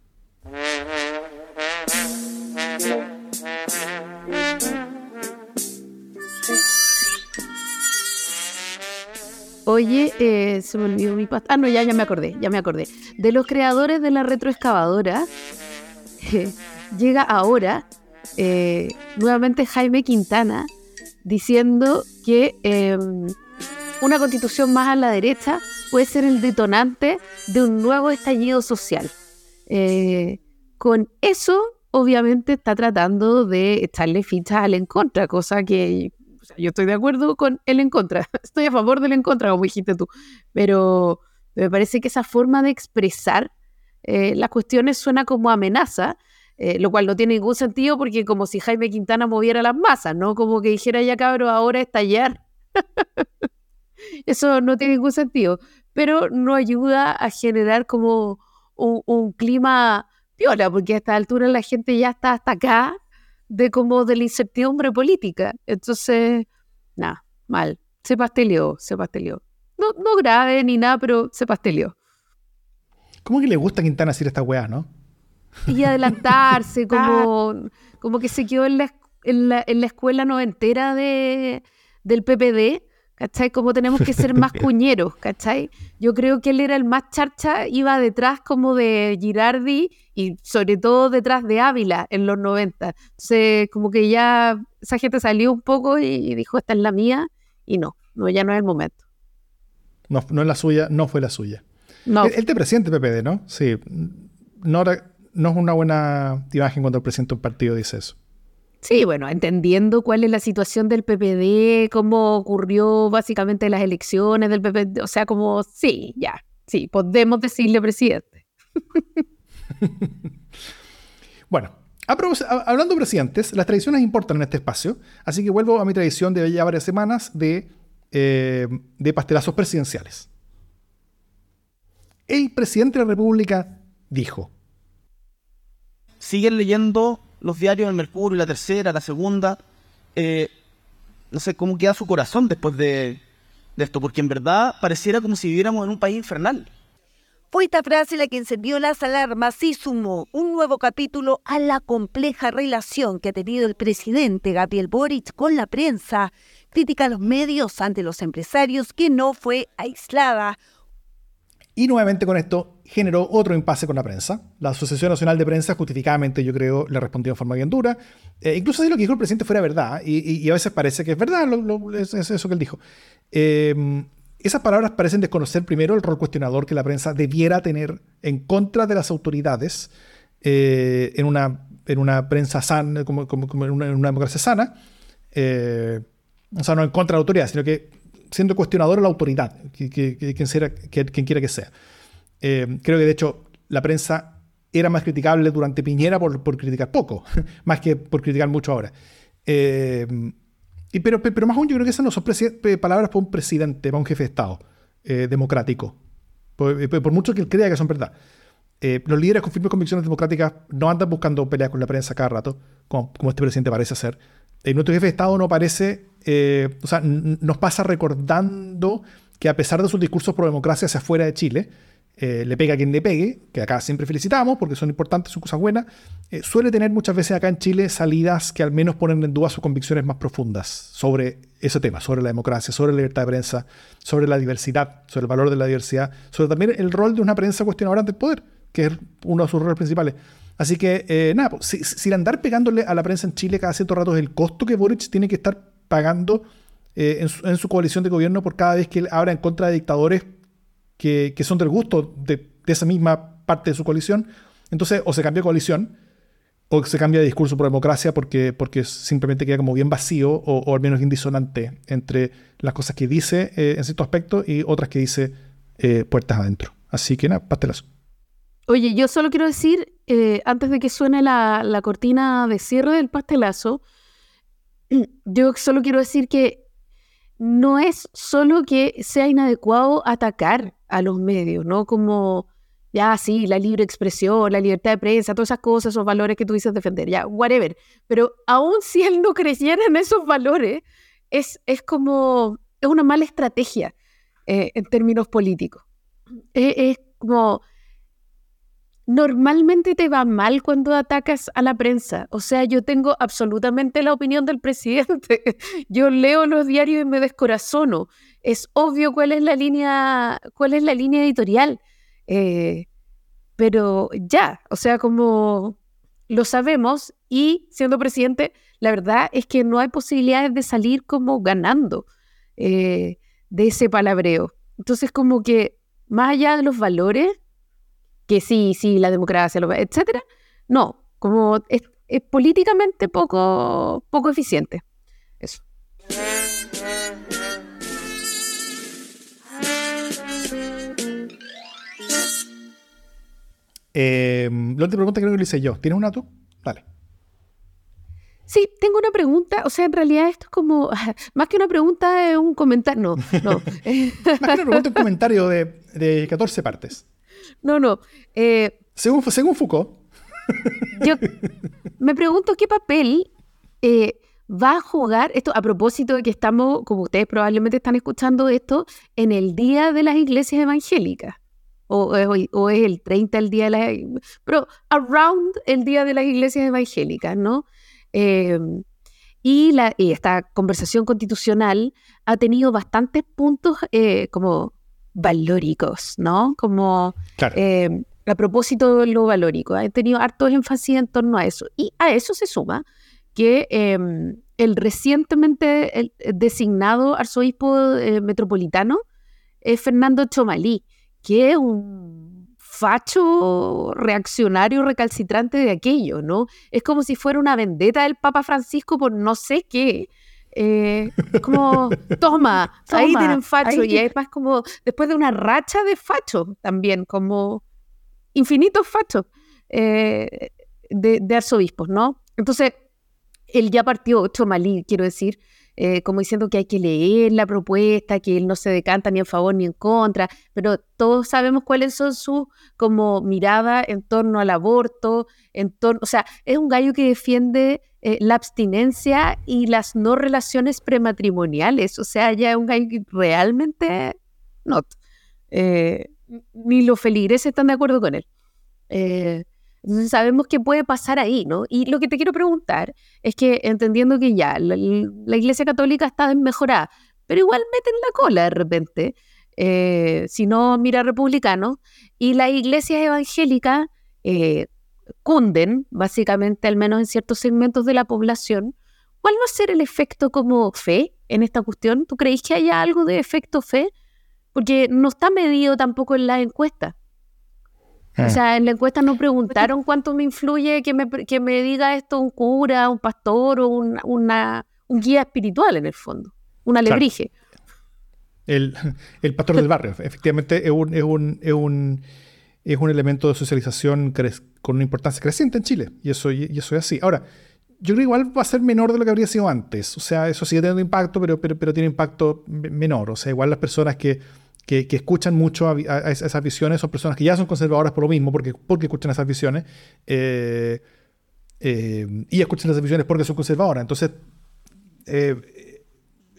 Oye, se me olvidó mi pasta. Ah, no, ya, ya me acordé, ya me acordé. De los creadores de la retroexcavadora, llega ahora eh, nuevamente Jaime Quintana diciendo que em, una constitución más a la derecha puede ser el detonante de un nuevo estallido social. Eh, con eso, obviamente, está tratando de echarle fichas al en contra, cosa que yo estoy de acuerdo con el en contra. Estoy a favor del en contra, como dijiste tú. Pero me parece que esa forma de expresar eh, las cuestiones suena como amenaza, eh, lo cual no tiene ningún sentido porque como si Jaime Quintana moviera las masas, ¿no? Como que dijera ya cabro, ahora estallar. Eso no tiene ningún sentido, pero no ayuda a generar como un, clima piola, porque a esta altura la gente ya está hasta acá de como de la incertidumbre política. Entonces, nada, mal. Se pasteleó, se pasteleó. No, no grave ni nada, pero se pasteleó. ¿Cómo que le gusta a Quintana decir esta weá, no? Y adelantarse, como, como que se quedó en la, en la, en la escuela noventera de, del PPD, ¿cachai? Como tenemos que ser más cuñeros, ¿cachai? Yo creo que él era el más charcha, iba detrás como de Girardi y sobre todo detrás de Ávila en los 90. Entonces, como que ya esa gente salió un poco y dijo, esta es la mía, y no, no ya no es el momento. No, no es la suya, no fue la suya. No. Él, te presidente PPD, ¿no? Sí. No, no es una buena imagen cuando el presidente de un partido dice eso. Sí, bueno, entendiendo cuál es la situación del PPD, cómo ocurrió básicamente las elecciones del PPD, o sea, como, sí, ya, sí, podemos decirle presidente. bueno, hablando de presidentes, las tradiciones importan en este espacio, así que vuelvo a mi tradición de ya varias semanas de, eh, de pastelazos presidenciales el presidente de la República dijo. Siguen leyendo los diarios del Mercurio, la tercera, la segunda. Eh, no sé cómo queda su corazón después de, esto, porque en verdad pareciera como si viviéramos en un país infernal. Fue esta frase la que encendió las alarmas y sumó un nuevo capítulo a la compleja relación que ha tenido el presidente Gabriel Boric con la prensa. Crítica a los medios ante los empresarios que no fue aislada. Y nuevamente con esto generó otro impasse con la prensa. La Asociación Nacional de Prensa justificadamente, yo creo, le respondió de forma bien dura. Eh, incluso si lo que dijo el presidente fuera verdad, y, a veces parece que es verdad, es, eso que él dijo. Eh, esas palabras parecen desconocer primero el rol cuestionador que la prensa debiera tener en contra de las autoridades eh, en, una, en una prensa sana, como, en, una, democracia sana. Eh, o sea, no en contra de la autoridad, sino que siendo cuestionador de la autoridad, quien, sea, quien quiera que sea. Eh, creo que de hecho la prensa era más criticable durante Piñera por, por criticar poco, más que por criticar mucho ahora. Y pero, pero más aún, yo creo que esas no son palabras para un presidente, para un jefe de Estado eh, democrático. Eh, por, mucho que él crea que son verdad. Eh, los líderes con firmes convicciones democráticas no andan buscando peleas con la prensa cada rato, como, este presidente parece hacer. Nuestro jefe de Estado no parece, o sea, nos pasa recordando que a pesar de sus discursos pro democracia hacia afuera de Chile, eh, le pega a quien le pegue, que acá siempre felicitamos porque son importantes, son cosas buenas, eh, suele tener muchas veces acá en Chile salidas que al menos ponen en duda sus convicciones más profundas sobre ese tema, sobre la democracia, sobre la libertad de prensa, sobre la diversidad, sobre el valor de la diversidad, sobre también el rol de una prensa cuestionadora ante el poder, que es uno de sus roles principales. Así que, eh, nada, pues, si, andar pegándole a la prensa en Chile cada cierto rato es el costo que Boric tiene que estar pagando en su, en, su, coalición de gobierno por cada vez que él habla en contra de dictadores que, son del gusto de, esa misma parte de su coalición. Entonces, o se cambia coalición, o se cambia de discurso por democracia porque, porque simplemente queda como bien vacío o, al menos indisonante entre las cosas que dice eh, en cierto aspecto y otras que dice eh, puertas adentro. Así que nada, pastelazo. Oye, yo solo quiero decir, eh, antes de que suene la, la, cortina de cierre del pastelazo, yo solo quiero decir que no es solo que sea inadecuado atacar a los medios, ¿no? Como, ya, sí, la libre expresión, la libertad de prensa, todas esas cosas, esos valores que tú dices defender, ya, whatever. Pero aún si él no creyera en esos valores, es, es como, es una mala estrategia eh, en términos políticos. es como, normalmente te va mal cuando atacas a la prensa. O sea, yo tengo absolutamente la opinión del presidente. Yo leo los diarios y me descorazono. Es obvio cuál es la línea, cuál es la línea editorial. Eh, pero ya, o sea, como lo sabemos y siendo presidente, la verdad es que no hay posibilidades de salir como ganando eh, de ese palabreo. Entonces, como que más allá de los valores, que sí, sí, la democracia, etcétera. No, como es, políticamente poco, poco eficiente. Eso. Eh, la última pregunta creo que lo hice yo. ¿Tienes una tú? Dale. Sí, tengo una pregunta. O sea, en realidad esto es como, más que una pregunta, es un comentario. No, no. más que una pregunta, un comentario de, de 14 partes. No, no. Eh, según, según Foucault. Yo me pregunto qué papel eh, va a jugar esto a propósito de que estamos, como ustedes probablemente están escuchando esto, en el día de las iglesias evangélicas. O, es el 30 el día de las... Pero around el día de las iglesias evangélicas, ¿no? Em, y, la, y esta conversación constitucional ha tenido bastantes puntos eh, como valóricos, ¿no? Como eh, a propósito de lo valórico, ha tenido harto énfasis en torno a eso. Y a eso se suma que em, el recientemente designado arzobispo eh, metropolitano es Fernando Chomalí, que es un facho reaccionario recalcitrante de aquello, ¿no? Es como si fuera una vendetta del Papa Francisco por no sé qué, eh, como, toma, ahí tienen facho. Y es más como, después de una racha de facho también, como infinitos fachos eh, de, arzobispos, ¿no? Entonces, él ya partió Chomalí, quiero decir, eh, como diciendo que hay que leer la propuesta, que él no se decanta ni en favor ni en contra, pero todos sabemos cuáles son sus como mirada en torno al aborto, en torno, o sea, es un gallo que defiende eh, la abstinencia y las no relaciones prematrimoniales. O sea, ya es un gallo que realmente no. Eh, ni los feligreses están de acuerdo con él. Entonces sabemos qué puede pasar ahí, ¿no? Y lo que te quiero preguntar es que entendiendo que ya la, Iglesia Católica está desmejorada, pero igual meten la cola de repente, eh, si no mira republicano, y las iglesias evangélicas eh, cunden, básicamente, al menos en ciertos segmentos de la población. ¿Cuál va a ser el efecto como fe en esta cuestión? ¿Tú creéis que haya algo de efecto fe? Porque no está medido tampoco en la encuesta. O ah. sea, en la encuesta no preguntaron cuánto me influye que me, que me diga esto un cura, un pastor o un, una, un guía espiritual en el fondo, un alebrije. El, el, pastor del barrio, efectivamente, es un, es un, es un, es un elemento de socialización con una importancia creciente en Chile, y eso, y eso es así. Ahora, yo creo que igual va a ser menor de lo que habría sido antes. O sea, eso sigue teniendo impacto, pero, pero, pero tiene impacto menor. O sea, igual las personas que que, escuchan mucho a, esas visiones son personas que ya son conservadoras por lo mismo, porque, porque escuchan esas visiones, eh, eh, y escuchan esas visiones porque son conservadoras. Entonces, eh,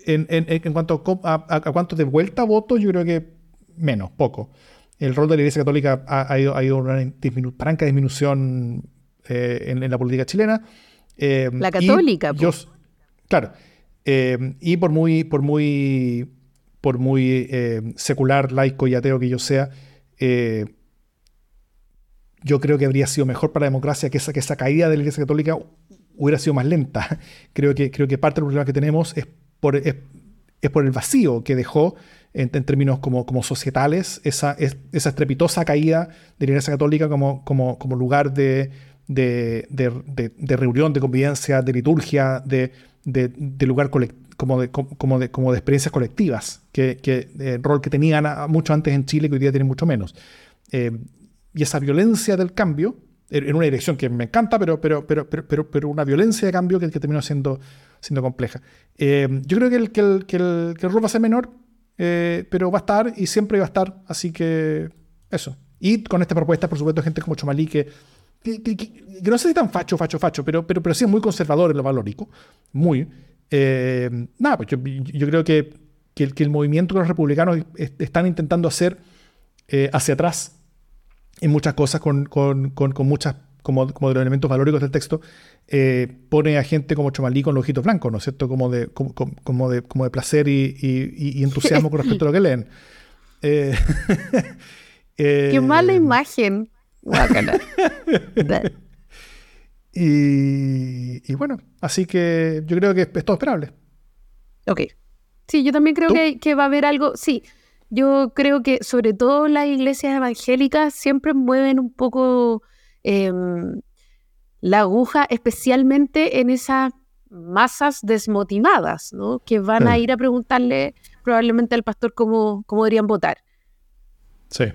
en, en, en, cuanto a, a, cuánto de vuelta voto, yo creo que menos, poco. El rol de la Iglesia Católica ha, ido, ha ido una franca disminución en, la política chilena. la católica. Yo, claro. y por muy, por muy por muy eh, secular, laico y ateo que yo sea, eh, yo creo que habría sido mejor para la democracia que esa, caída de la Iglesia Católica hubiera sido más lenta. creo, que, creo que parte del problema que tenemos es por, el vacío que dejó en, términos como, societales esa, estrepitosa caída de la Iglesia Católica como, lugar de, de, reunión, de convivencia, de liturgia, de, lugar colectivo como de, como de, como de experiencias colectivas, que, que el rol que tenían mucho antes en Chile, que hoy día tienen mucho menos. Eh, y esa violencia del cambio, en una dirección que me encanta, pero, pero, pero, pero, pero, una violencia de cambio que, que terminó siendo, siendo compleja. Eh, yo creo que el, que, el, que, el, que el rol va a ser menor, eh, pero va a estar y siempre va a estar, así que eso. Y con esta propuesta, por supuesto, gente como Chomalí que, que, no sé si tan facho, facho, facho, pero, pero, pero sí es muy conservador en lo valórico, muy. Eh, nada, pues yo, creo que, que, el, movimiento que los republicanos están intentando hacer eh, hacia atrás en muchas cosas, con, muchas, como, como de los elementos valóricos del texto, eh, pone a gente como Chomalí con los ojitos blancos, ¿no es cierto? Como de, como, de, como de placer y, entusiasmo con respecto a lo que leen. Qué mala imagen. Y, bueno, así que yo creo que es todo esperable. Ok. Sí, yo también creo que, va a haber algo. Sí, yo creo que sobre todo las iglesias evangélicas siempre mueven un poco em, la aguja, especialmente en esas masas desmotivadas, ¿no? Que van a ir a preguntarle probablemente al pastor cómo, cómo deberían votar. Sí.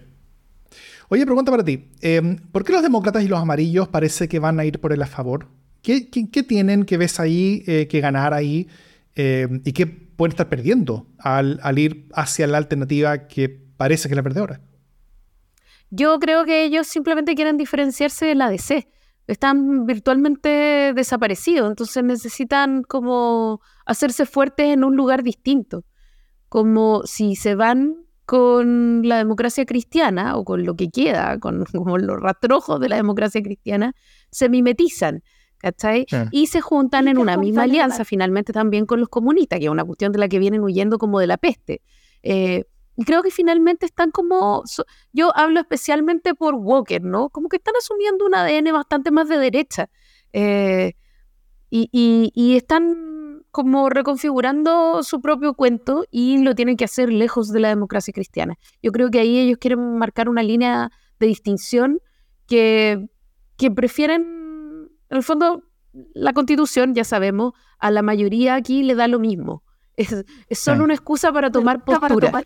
Oye, pregunta para ti. Em, ¿Por qué los demócratas y los amarillos parece que van a ir por el a favor? ¿Qué, tienen que ves ahí, eh, que ganar ahí? Em, ¿Y qué pueden estar perdiendo al, ir hacia la alternativa que parece que es la perdedora? Yo creo que ellos simplemente quieren diferenciarse de la DC. Están virtualmente desaparecidos, entonces necesitan como hacerse fuertes en un lugar distinto. Como si se van con la democracia cristiana o con lo que queda, con como los rastrojos de la democracia cristiana, se mimetizan. ¿Cachai? Y se juntan en una misma alianza finalmente también con los comunistas, que es una cuestión de la que vienen huyendo como de la peste. Eh, y creo que finalmente están como, yo hablo especialmente por Walker, ¿no? Como que están asumiendo un ADN bastante más de derecha. Eh, y, y, están como reconfigurando su propio cuento y lo tienen que hacer lejos de la democracia cristiana. Yo creo que ahí ellos quieren marcar una línea de distinción que, que prefieren, en el fondo, la constitución, ya sabemos, a la mayoría aquí le da lo mismo. Es, solo una excusa para tomar postura.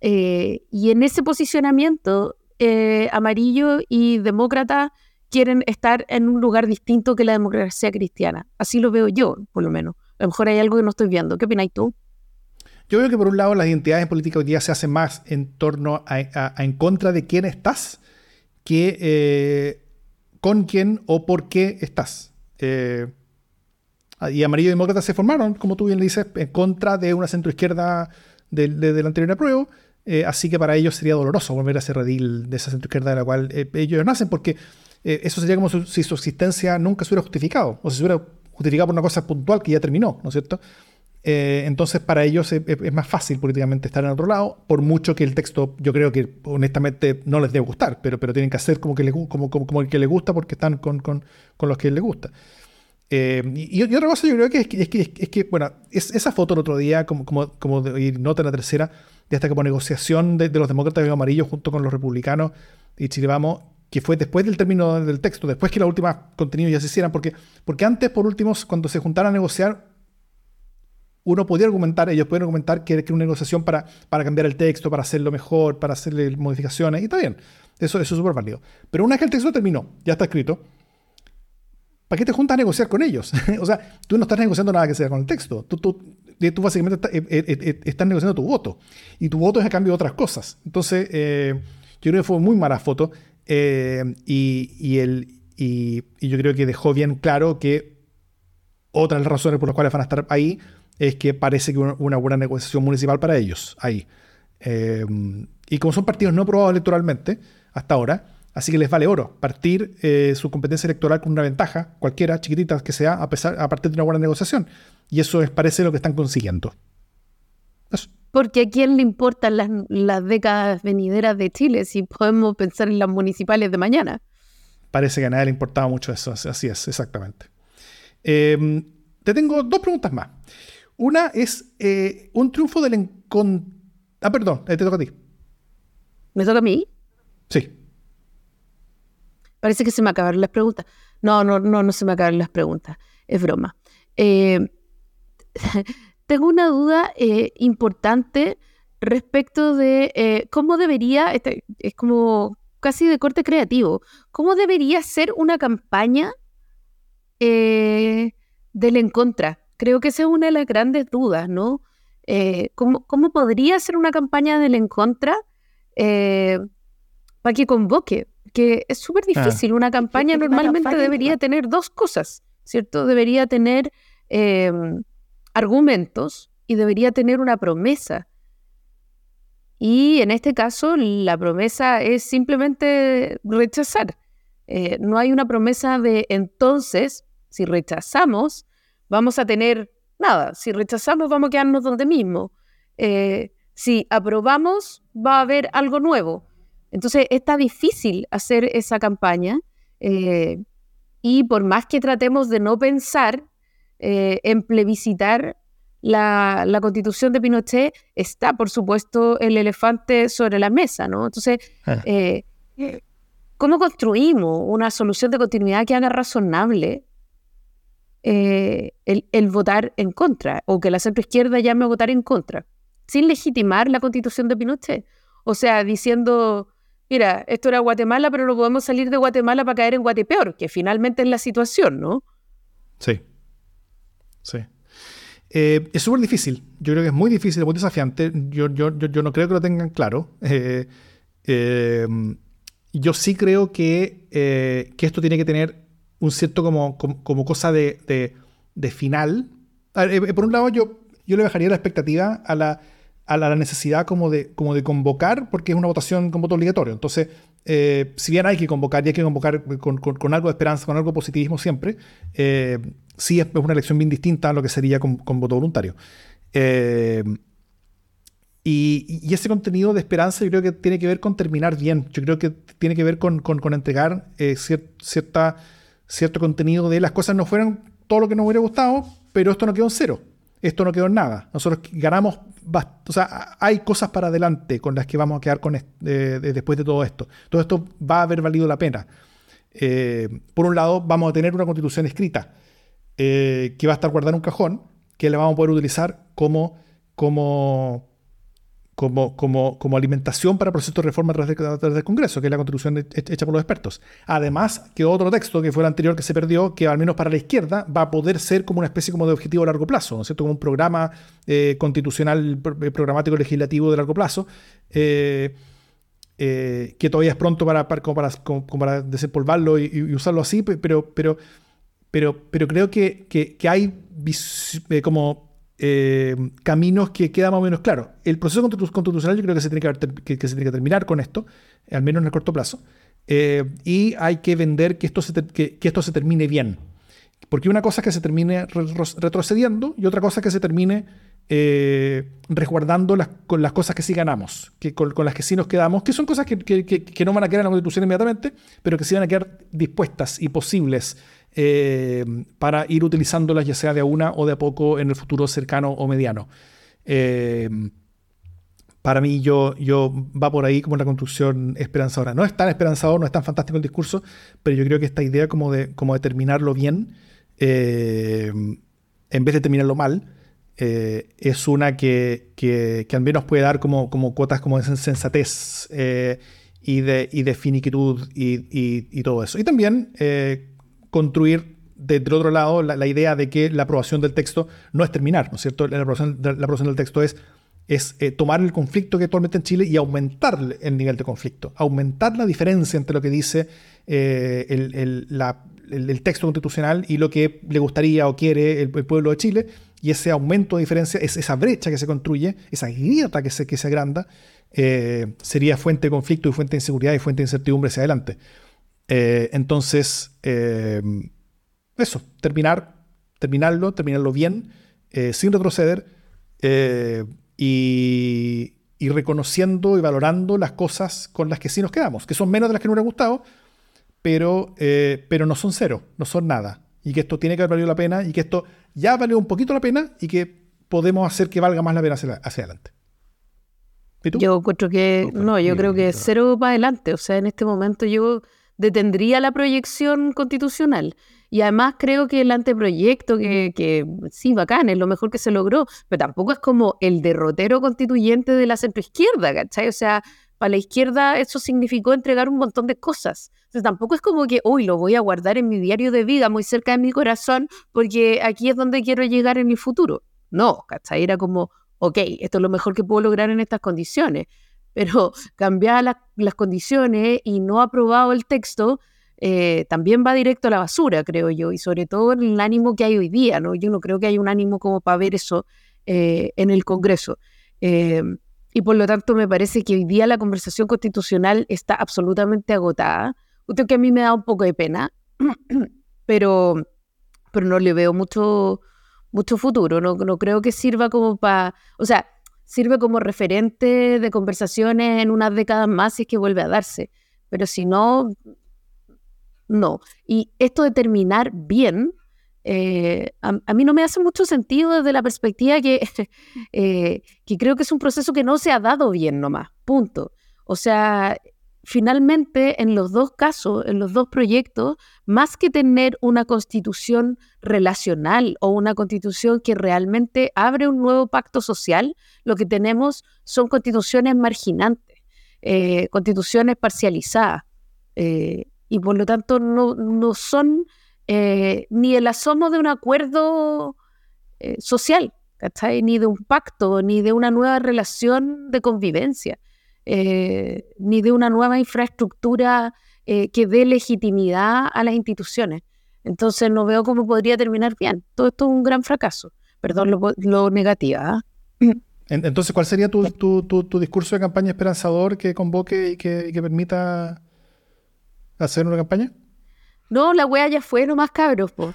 Eh, y en ese posicionamiento, eh, amarillo y demócrata quieren estar en un lugar distinto que la democracia cristiana. Así lo veo yo, por lo menos. A lo mejor hay algo que no estoy viendo. ¿Qué opináis tú? Yo creo que por un lado las identidades políticas hoy día se hacen más en torno a, en contra de quién estás que eh, con quién o por qué estás. Eh, y Amarillo y Demócrata se formaron, como tú bien le dices, en contra de una centroizquierda del, anterior apruebo. eh, así que para ellos sería doloroso volver a ese redil de esa centro izquierda de la cual ellos nacen, porque eso sería como si su existencia nunca se hubiera justificado, o si se hubiera justificado por una cosa puntual que ya terminó, ¿no es cierto? entonces para ellos es, más fácil políticamente estar en otro lado, por mucho que el texto yo creo que honestamente no les debe gustar, pero, pero tienen que hacer como, que les, como, como, el que les gusta porque están con, con, con los que les gusta. y, otra cosa yo creo que es que, es que, es que bueno, es, esa foto el otro día, como, como, como de, nota en la tercera, de esta como negociación de, los demócratas de amarillo junto con los republicanos y Chile Vamos, que fue después del término del texto, después que los últimos contenidos ya se hicieran, porque, porque antes, por último, cuando se juntaran a negociar, uno podía argumentar, ellos pueden argumentar que era una negociación para, para cambiar el texto, para hacerlo mejor, para hacerle modificaciones, y está bien, eso, eso es súper válido. Pero una vez que el texto terminó, ya está escrito, ¿para qué te juntas a negociar con ellos? o sea, tú no estás negociando nada que sea con el texto. Tú, tú, tú básicamente estás, eh, eh, eh, estás, negociando tu voto. Y tu voto es a cambio de otras cosas. Entonces, yo creo que fue muy mala foto. Y, y, el, y, yo creo que dejó bien claro que otra de las razones por las cuales van a estar ahí es que parece que una, una buena negociación municipal para ellos ahí. y como son partidos no aprobados electoralmente hasta ahora, Así que les vale oro partir eh, su competencia electoral con una ventaja, cualquiera, chiquitita que sea, a, pesar, a partir de una buena negociación. Y eso es, parece lo que están consiguiendo. Porque a quién le importan las, décadas venideras de Chile si podemos pensar en las municipales de mañana. Parece que a nadie le importaba mucho eso, así es, exactamente. Em, te tengo dos preguntas más. Una es eh, un triunfo del encontro. Ah, perdón, te toca a ti. ¿Me toca a mí? Sí. Parece que se me acabaron las preguntas. No, no, no, no se me acabaron las preguntas. Es broma. Eh, tengo una duda eh, importante respecto de eh, cómo debería, este, es como casi de corte creativo, cómo debería ser una campaña del en contra. Creo que esa es una de las grandes dudas, ¿no? ¿cómo, ¿cómo, podría ser una campaña del en contra para que convoque? que es súper ah. difícil. Una campaña normalmente debería tener dos cosas, ¿cierto? Debería tener em, argumentos y debería tener una promesa. Y en este caso, la promesa es simplemente rechazar. Eh, no hay una promesa de entonces, si rechazamos, vamos a tener nada. Si rechazamos, vamos a quedarnos donde mismo. Eh, si aprobamos, va a haber algo nuevo. Entonces, está difícil hacer esa campaña eh, y por más que tratemos de no pensar eh, en plebiscitar la, constitución de Pinochet, está, por supuesto, el elefante sobre la mesa, ¿no? Entonces, ah. eh, ¿cómo construimos una solución de continuidad que haga razonable el, el, votar en contra o que la centroizquierda llame a votar en contra, sin legitimar la constitución de Pinochet? O sea, diciendo mira, esto era Guatemala, pero no podemos salir de Guatemala para caer en Guatepeor, que finalmente es la situación, ¿no? Sí. Sí. Eh, es súper difícil. Yo creo que es muy difícil, muy desafiante. Yo, yo, yo, no creo que lo tengan claro. Eh, eh, yo sí creo que, que, esto tiene que tener un cierto como, como, cosa de, de, final. por un lado, yo, yo le bajaría la expectativa a la a la necesidad como de, como de convocar, porque es una votación con voto obligatorio. Entonces, eh, si bien hay que convocar y hay que convocar con, algo de esperanza, con algo de positivismo siempre, eh, sí es una elección bien distinta a lo que sería con, voto voluntario. Eh, y, ese contenido de esperanza yo creo que tiene que ver con terminar bien. Yo creo que tiene que ver con, entregar cierta, cierto contenido de las cosas no fueron todo lo que nos hubiera gustado, pero esto no quedó en cero esto no quedó en nada. Nosotros ganamos, o sea, hay cosas para adelante con las que vamos a quedar con después de todo esto. Todo esto va a haber valido la pena. Eh, por un lado, vamos a tener una constitución escrita eh, que va a estar guardada en un cajón, que la vamos a poder utilizar como, como como, como, como alimentación para procesos de reforma a través, del Congreso, que es la constitución hecha por los expertos. Además, que otro texto, que fue el anterior que se perdió, que al menos para la izquierda va a poder ser como una especie como de objetivo a largo plazo, ¿no es cierto? Como un programa eh, constitucional, eh, programático legislativo de largo plazo, eh, que todavía es pronto para, para, como para, desempolvarlo y, usarlo así, pero, pero, pero, pero creo que, que, que hay como eh, caminos que quedan más o menos claros. El proceso constitucional yo creo que se tiene que, que, se tiene que terminar con esto, al menos en el corto plazo, eh, y hay que vender que esto, se que, esto se termine bien. Porque una cosa es que se termine retrocediendo y otra cosa es que se termine eh, resguardando con las cosas que sí ganamos, que con, las que sí nos quedamos, que son cosas que, no van a quedar en la Constitución inmediatamente, pero que sí van a quedar dispuestas y posibles eh, para ir utilizándolas ya sea de a una o de a poco en el futuro cercano o mediano. Eh, para mí yo, yo va por ahí como la construcción esperanzadora. No es tan esperanzador, no es tan fantástico el discurso, pero yo creo que esta idea como de, como de terminarlo bien, eh, en vez de terminarlo mal, es una que, que, al menos puede dar como, como cuotas como de sensatez y, de, y de finiquitud y, y, todo eso. Y también construir desde otro lado la, idea de que la aprobación del texto no es terminar, ¿no es cierto? La aprobación, la del texto es, es eh, tomar el conflicto que actualmente en Chile y aumentar el nivel de conflicto, aumentar la diferencia entre lo que dice eh, el, texto constitucional y lo que le gustaría o quiere el, pueblo de Chile, y ese aumento de diferencia, es esa brecha que se construye, esa grieta que se, que se agranda, eh, sería fuente de conflicto y fuente de inseguridad y fuente de incertidumbre hacia adelante. Eh, entonces, eh, eso, terminar, terminarlo, terminarlo bien, sin retroceder y, reconociendo y valorando las cosas con las que sí nos quedamos, que son menos de las que nos hubiera gustado, pero, pero no son cero, no son nada. Y que esto tiene que haber valido la pena y que esto ya valió un poquito la pena y que podemos hacer que valga más la pena hacia, adelante. Yo encuentro que, no, yo creo que cero para adelante. O sea, en este momento yo detendría la proyección constitucional. Y además creo que el anteproyecto, que, que, sí, bacán, es lo mejor que se logró, pero tampoco es como el derrotero constituyente de la centroizquierda, ¿cachai? O sea, para la izquierda eso significó entregar un montón de cosas. Entonces tampoco es como que, uy, lo voy a guardar en mi diario de vida, muy cerca de mi corazón, porque aquí es donde quiero llegar en el futuro. No, ¿cachai? Era como, ok, esto es lo mejor que puedo lograr en estas condiciones pero cambiar las condiciones y no aprobado el texto, eh, también va directo a la basura, creo yo, y sobre todo en el ánimo que hay hoy día, ¿no? Yo no creo que haya un ánimo como para ver eso eh, en el Congreso. Eh, y por lo tanto me parece que hoy día la conversación constitucional está absolutamente agotada. Usted que a mí me da un poco de pena, pero, pero no le veo mucho, mucho futuro, no, no creo que sirva como para, o sea, sirve como referente de conversaciones en unas décadas más si es que vuelve a darse. Pero si no, no. Y esto de terminar bien, eh, a, mí no me hace mucho sentido desde la perspectiva que, eh, que creo que es un proceso que no se ha dado bien nomás, punto. O sea, finalmente, en los dos casos, en los dos proyectos, más que tener una constitución relacional o una constitución que realmente abre un nuevo pacto social, lo que tenemos son constituciones marginantes, eh, constituciones parcializadas, y por lo tanto no, son eh, ni el asomo de un acuerdo social, ni de un pacto, ni de una nueva relación de convivencia. Eh, ni de una nueva infraestructura eh, que dé legitimidad a las instituciones. Entonces no veo cómo podría terminar bien. Todo esto es un gran fracaso. Perdón lo, lo negativa. ¿ah? Entonces, ¿cuál sería tu, discurso de campaña esperanzador que convoque y que, permita hacer una campaña? No, la wea ya fue nomás cabros, po.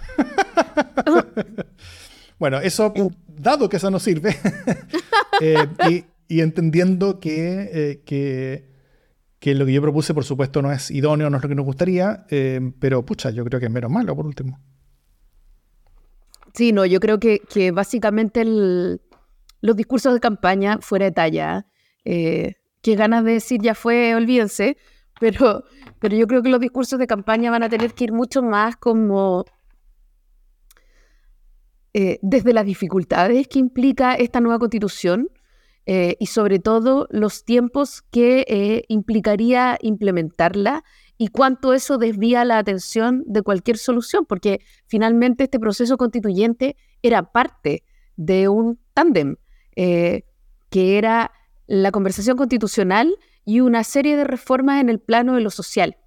bueno, eso, dado que eso no sirve, eh, y, y entendiendo que, eh, que, lo que yo propuse, por supuesto, no es idóneo, no es lo que nos gustaría, eh, pero pucha, yo creo que es menos malo, por último. Sí, no, yo creo que, básicamente los discursos de campaña, fuera de talla, eh, que ganas de decir ya fue, olvídense, pero, pero yo creo que los discursos de campaña van a tener que ir mucho más como desde las dificultades que implica esta nueva constitución, eh, y sobre todo los tiempos que eh, implicaría implementarla y cuánto eso desvía la atención de cualquier solución, porque finalmente este proceso constituyente era parte de un tándem, eh, que era la conversación constitucional y una serie de reformas en el plano de lo social.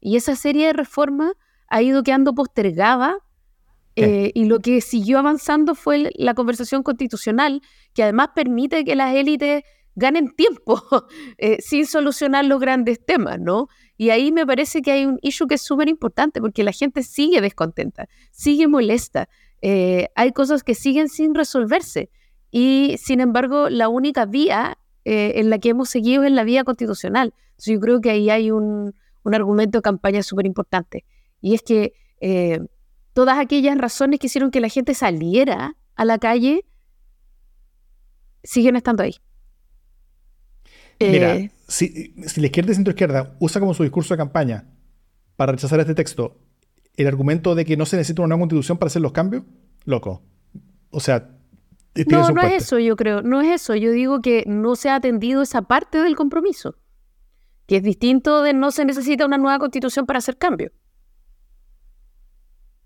Y esa serie de reformas ha ido quedando postergada Eh, y lo que siguió avanzando fue la conversación constitucional, que además permite que las élites ganen tiempo eh, sin solucionar los grandes temas, ¿no? Y ahí me parece que hay un issue que es súper importante porque la gente sigue descontenta, sigue molesta, eh, hay cosas que siguen sin resolverse y sin embargo la única vía en la que hemos seguido es la vía constitucional. yo creo que ahí hay un, un argumento de campaña súper importante y es que todas aquellas razones que hicieron que la gente saliera a la calle siguen estando ahí. Mira, eh, si, la izquierda y centro izquierda usa como su discurso de campaña para rechazar este texto el argumento de que no se necesita una nueva constitución para hacer los cambios, loco. O sea, no, no es eso, yo creo. No es eso. Yo digo que no se ha atendido esa parte del compromiso, que es distinto de no se necesita una nueva constitución para hacer cambios.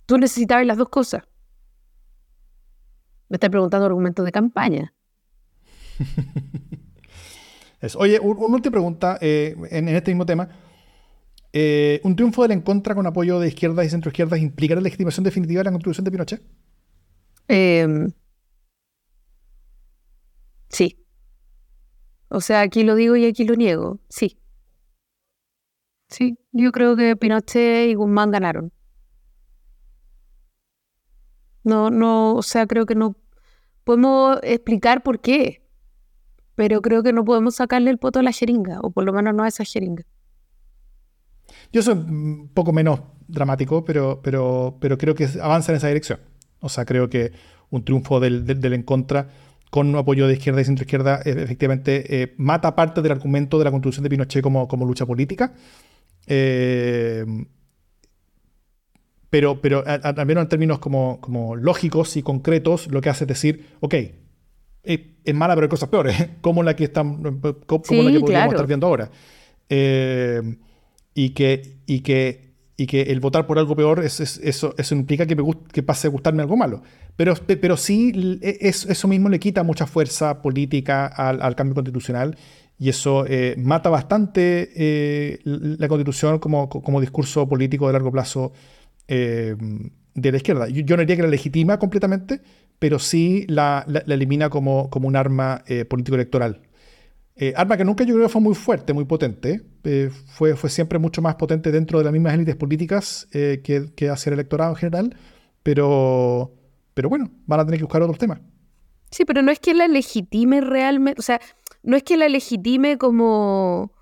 Tú necesitabas las dos cosas. Me estás preguntando argumentos de campaña. Oye, una última pregunta eh, en, este mismo tema. Eh, ¿Un triunfo del en contra con apoyo de izquierdas y centroizquierdas implicará la legitimación definitiva de la contribución de Pinochet? Em, sí. O sea, aquí lo digo y aquí lo niego. Sí. Sí, yo creo que Pinochet y Guzmán ganaron. No, no, o sea, creo que no podemos explicar por qué, pero creo que no podemos sacarle el poto a la jeringa, o por lo menos no a esa jeringa. Yo soy un poco menos dramático, pero, pero, pero creo que avanza en esa dirección. O sea, creo que un triunfo del, del, en contra con apoyo de izquierda y centro izquierda e, efectivamente eh, mata parte del argumento de la construcción de Pinochet como, como lucha política. Eh, pero, pero menos en términos como, como, lógicos y concretos, lo que hace es decir, ok, es, mala, pero hay cosas peores, como la que, están, como la que podríamos estar viendo ahora. Eh, y, que, y, que, y que el votar por algo peor, es, eso, eso implica que, me que pase a gustarme algo malo. Pero, pero sí, e, eso mismo le quita mucha fuerza política al, cambio constitucional y eso eh, mata bastante eh, la constitución como, como discurso político de largo plazo eh, de la izquierda. Yo, no diría que la legitima completamente, pero sí la, elimina como, como, un arma eh, político-electoral. Eh, arma que nunca yo creo fue muy fuerte, muy potente. fue, fue siempre mucho más potente dentro de las mismas élites políticas que, que, hacia el electorado en general. Pero, pero bueno, van a tener que buscar otros temas. Sí, pero no es que la legitime realmente, o sea, no es que la legitime como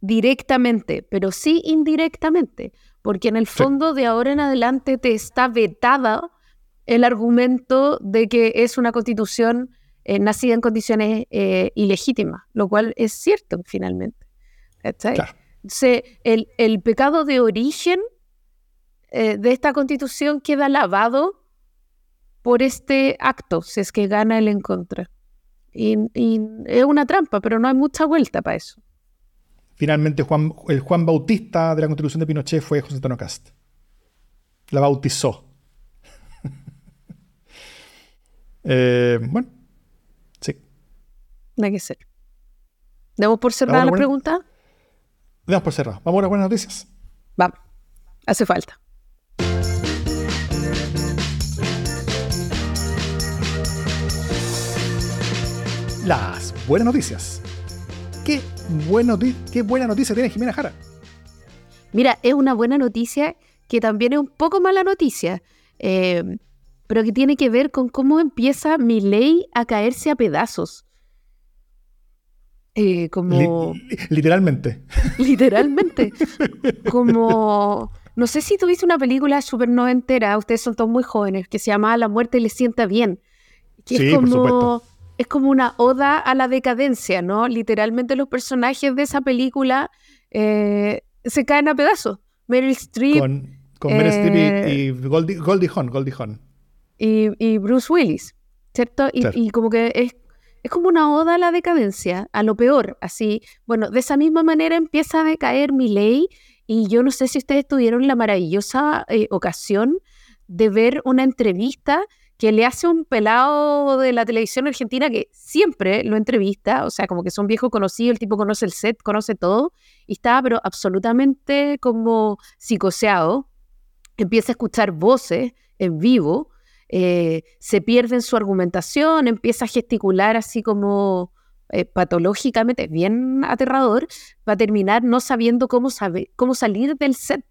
directamente, pero sí indirectamente porque en el fondo de ahora en adelante te está vetada el argumento de que es una constitución eh, nacida en condiciones eh, ilegítimas, lo cual es cierto finalmente. el, pecado de origen eh, de esta constitución queda lavado por este acto, si es que gana el en contra. y es una trampa, pero no hay mucha vuelta para eso. Finalmente, Juan, el Juan Bautista de la constitución de Pinochet fue José Antonio Cast. La bautizó. Eh, bueno. Hay que ser. ¿Damos por cerrar la pregunta? Damos por cerrar. Vamos a las buenas noticias. Vamos. Hace falta. Las buenas noticias. ¿Qué qué buena noticia tiene Jimena Jara. Mira, es una buena noticia que también es un poco mala noticia, eh, pero que tiene que ver con cómo empieza mi ley a caerse a pedazos. Eh, como... literalmente. Literalmente. como... No sé si tuviste una película súper entera, ustedes son todos muy jóvenes, que se llama La muerte le sienta bien. Que sí, es como... por supuesto es como una oda a la decadencia, ¿no? Literalmente los personajes de esa película eh, se caen a pedazos. Meryl Streep. Con, Meryl Streep y, eh, Goldie, Hawn, Goldie Hawn. Y, Bruce Willis, ¿cierto? Y, como que es, es como una oda a la decadencia, a lo peor, así. Bueno, de esa misma manera empieza a decaer mi ley y yo no sé si ustedes tuvieron la maravillosa eh, ocasión de ver una entrevista que le hace un pelado de la televisión argentina que siempre lo entrevista, o sea, como que son viejos conocidos, el tipo conoce el set, conoce todo, y estaba pero absolutamente como psicoseado, empieza a escuchar voces en vivo, eh, se pierde en su argumentación, empieza a gesticular así como eh, patológicamente, bien aterrador, va a terminar no sabiendo cómo, salir del set.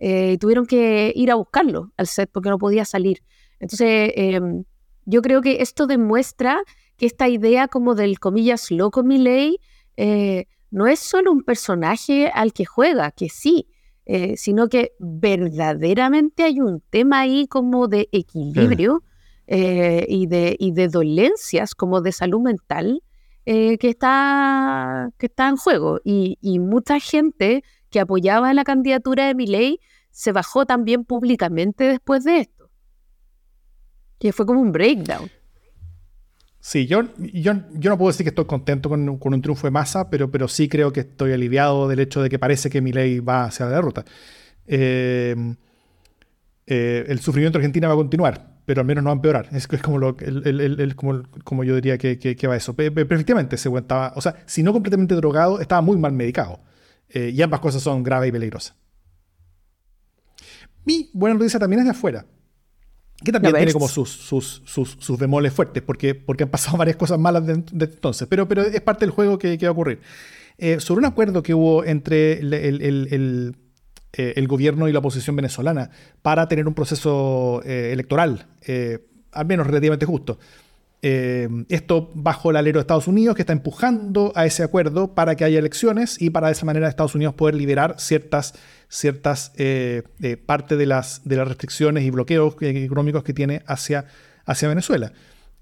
Eh, tuvieron que ir a buscarlo al set porque no podía salir. Entonces, em, yo creo que esto demuestra que esta idea como del comillas loco Milley eh, no es solo un personaje al que juega, que sí, eh, sino que verdaderamente hay un tema ahí como de equilibrio y, de, y de dolencias, como de salud mental, que, está, que está en juego. Y, y mucha gente que apoyaba la candidatura de Milley se bajó también públicamente después de esto. Que fue como un breakdown. Sí, yo, yo, yo no puedo decir que estoy contento con, un triunfo de masa, pero, pero sí creo que estoy aliviado del hecho de que parece que mi ley va hacia la derrota. Eh, eh, el sufrimiento de Argentina va a continuar, pero al menos no va a empeorar. Es, como, lo, como, como, yo diría que, que, va eso. Pero, efectivamente, ese estaba, o sea, si no completamente drogado, estaba muy mal medicado. Eh, y ambas cosas son graves y peligrosas. Mi buena noticia también es de afuera. Que también tiene como sus, sus, sus, sus, bemoles fuertes, porque, porque han pasado varias cosas malas desde entonces. Pero, pero es parte del juego que, que va a ocurrir. Eh, sobre un acuerdo que hubo entre el, el, eh, el, gobierno y la oposición venezolana para tener un proceso eh, electoral, al menos relativamente justo. Esto bajo el alero de Estados Unidos, que está empujando a ese acuerdo para que haya elecciones y para de esa manera Estados Unidos poder liberar ciertas ciertas eh, eh, parte de las, de las restricciones y bloqueos económicos que tiene hacia, hacia Venezuela.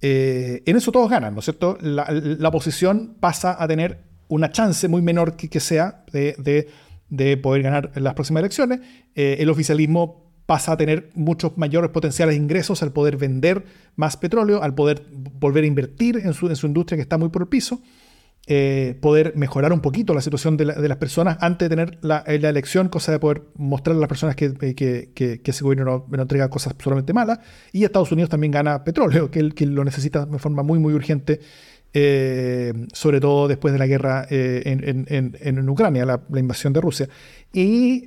Eh, en eso todos ganan, ¿no es cierto? La, la, oposición pasa a tener una chance muy menor que, sea de, de, poder ganar las próximas elecciones. el oficialismo pasa a tener muchos mayores potenciales ingresos al poder vender más petróleo, al poder volver a invertir en su, en su industria que está muy por el piso. Eh, poder mejorar un poquito la situación de, las personas antes de tener la, eh, la, elección, cosa de poder mostrar a las personas que, eh, que, que, ese gobierno no, entrega cosas solamente malas. Y Estados Unidos también gana petróleo, que, que lo necesita de forma muy, muy urgente, sobre todo después de la guerra en, en, en, Ucrania, la, invasión de Rusia. Y,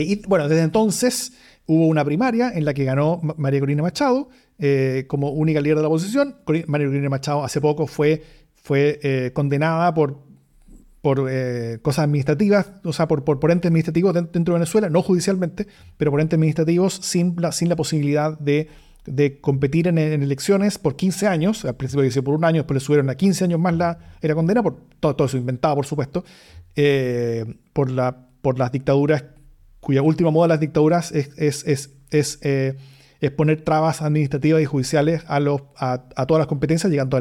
y, bueno, desde entonces hubo una primaria en la que ganó María Corina Machado. Eh, como única líder de la oposición. María Corina Machado hace poco fue, fue eh, condenada por, por eh, cosas administrativas, o sea, por, por, entes administrativos dentro de Venezuela, no judicialmente, pero por entes administrativos sin la, sin la posibilidad de, de competir en, elecciones por 15 años. Al principio dice por un año, después le subieron a 15 años más la, la condena, por todo, todo eso inventado, por supuesto, por, la, por las dictaduras, cuya última moda de las dictaduras es, es, es, es es poner trabas administrativas y judiciales a, los, a, todas las competencias, llegando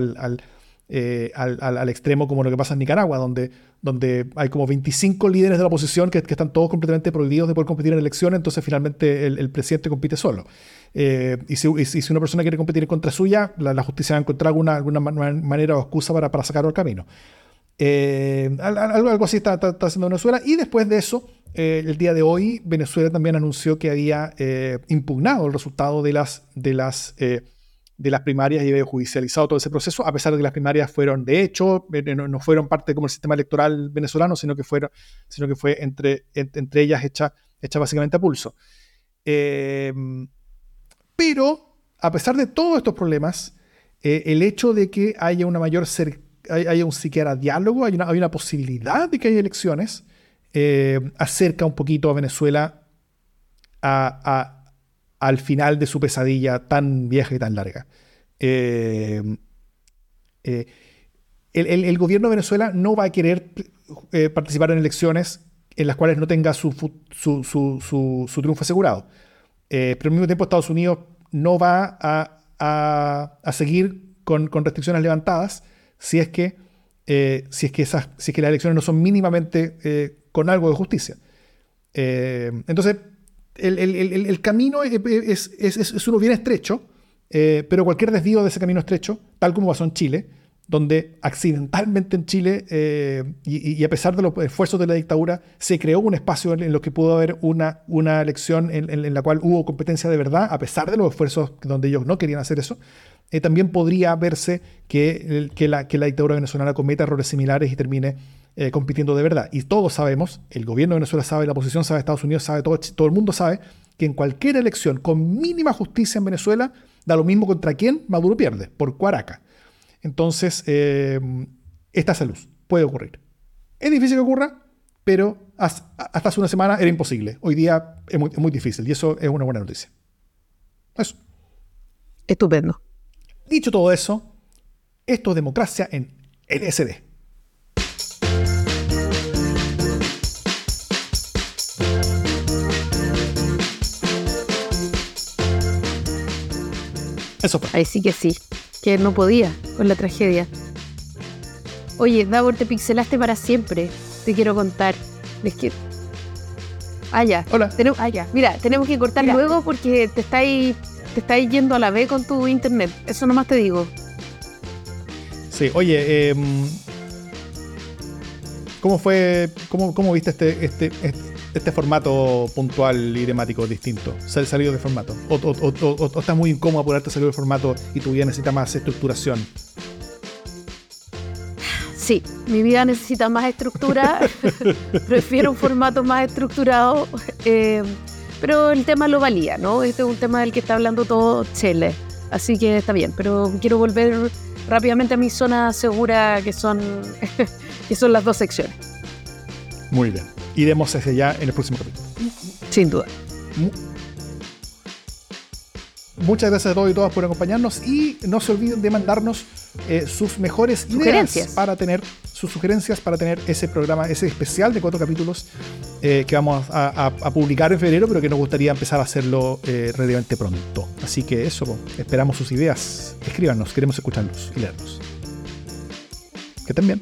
eh, al, al, extremo como lo que pasa en Nicaragua, donde, donde hay como 25 líderes de la oposición que, están todos completamente prohibidos de poder competir en elecciones, entonces finalmente el, presidente compite solo. Eh, y, si, si, una persona quiere competir contra suya, la, justicia va a encontrar alguna, alguna manera o excusa para, para sacarlo al camino. Eh, algo, algo, así está, está, haciendo Venezuela. Y después de eso, eh, el día de hoy, Venezuela también anunció que había eh, impugnado el resultado de las, de las, de las primarias y había judicializado todo ese proceso, a pesar de que las primarias fueron, de hecho, no, fueron parte como el sistema electoral venezolano, sino que, fueron, sino que fue entre, entre ellas hecha, hecha básicamente a pulso. pero, a pesar de todos estos problemas, el hecho de que haya una mayor cercanía hay, un siquiera diálogo, hay una, hay una posibilidad de que haya elecciones, eh, acerca un poquito a Venezuela al final de su pesadilla tan vieja y tan larga. Eh, eh, el, gobierno de Venezuela no va a querer participar en elecciones en las cuales no tenga su, triunfo asegurado. pero al mismo tiempo Estados Unidos no va a, seguir con, con, restricciones levantadas si es que, si es que, esas, si es que las elecciones no son mínimamente con algo de justicia. Eh, entonces, el, camino es, uno bien estrecho, pero cualquier desvío de ese camino estrecho, tal como pasó en Chile, donde accidentalmente en Chile, y, a pesar de los esfuerzos de la dictadura, se creó un espacio en, lo que pudo haber una, una elección en, la cual hubo competencia de verdad, a pesar de los esfuerzos donde ellos no querían hacer eso, eh, también podría verse que, la, que la dictadura venezolana cometa errores similares y termine eh, compitiendo de verdad. Y todos sabemos, el gobierno de Venezuela sabe, la oposición sabe, Estados Unidos sabe, todo, todo el mundo sabe, que en cualquier elección con mínima justicia en Venezuela, da lo mismo contra quién Maduro pierde, por Cuaraca. Entonces, eh, esta salud puede ocurrir. Es difícil que ocurra, pero hasta hace una semana era imposible. Hoy día es muy, es muy difícil y eso es una buena noticia. Eso. Estupendo. Dicho todo eso, esto es democracia en LSD. Eso fue. Ahí sí que sí, que no podía con la tragedia. Oye, Davor, te pixelaste para siempre. Te quiero contar. Es que. Ah, ya. Hola. Tenemos- ah, ya. Mira, tenemos que cortar Mira. luego porque te estáis, te estáis yendo a la B con tu internet. Eso nomás te digo. Sí, oye, em, ¿cómo fue, cómo, cómo viste este, este, este, este formato puntual y temático distinto? ¿Sal- ¿Salido de formato? ¿O, estás muy incómodo por haberte salido de formato y tu vida necesita más estructuración? Sí, mi vida necesita más estructura. Prefiero un formato más estructurado. eh, pero el tema lo valía, ¿no? Este es un tema del que está hablando todo Chile. Así que está bien. Pero quiero volver rápidamente a mi zona segura, que son, que son las dos secciones. Muy bien. Iremos hacia allá en el próximo capítulo. Sin duda. Muchas gracias a todos y todas por acompañarnos y no se olviden de mandarnos eh, sus mejores ideas para tener sus sugerencias para tener ese programa, ese especial de cuatro capítulos eh, que vamos a, a- a publicar en febrero, pero que nos gustaría empezar a hacerlo eh, relativamente pronto. Así que eso, esperamos sus ideas. Escríbanos, queremos escucharlos y leerlos. Que estén bien.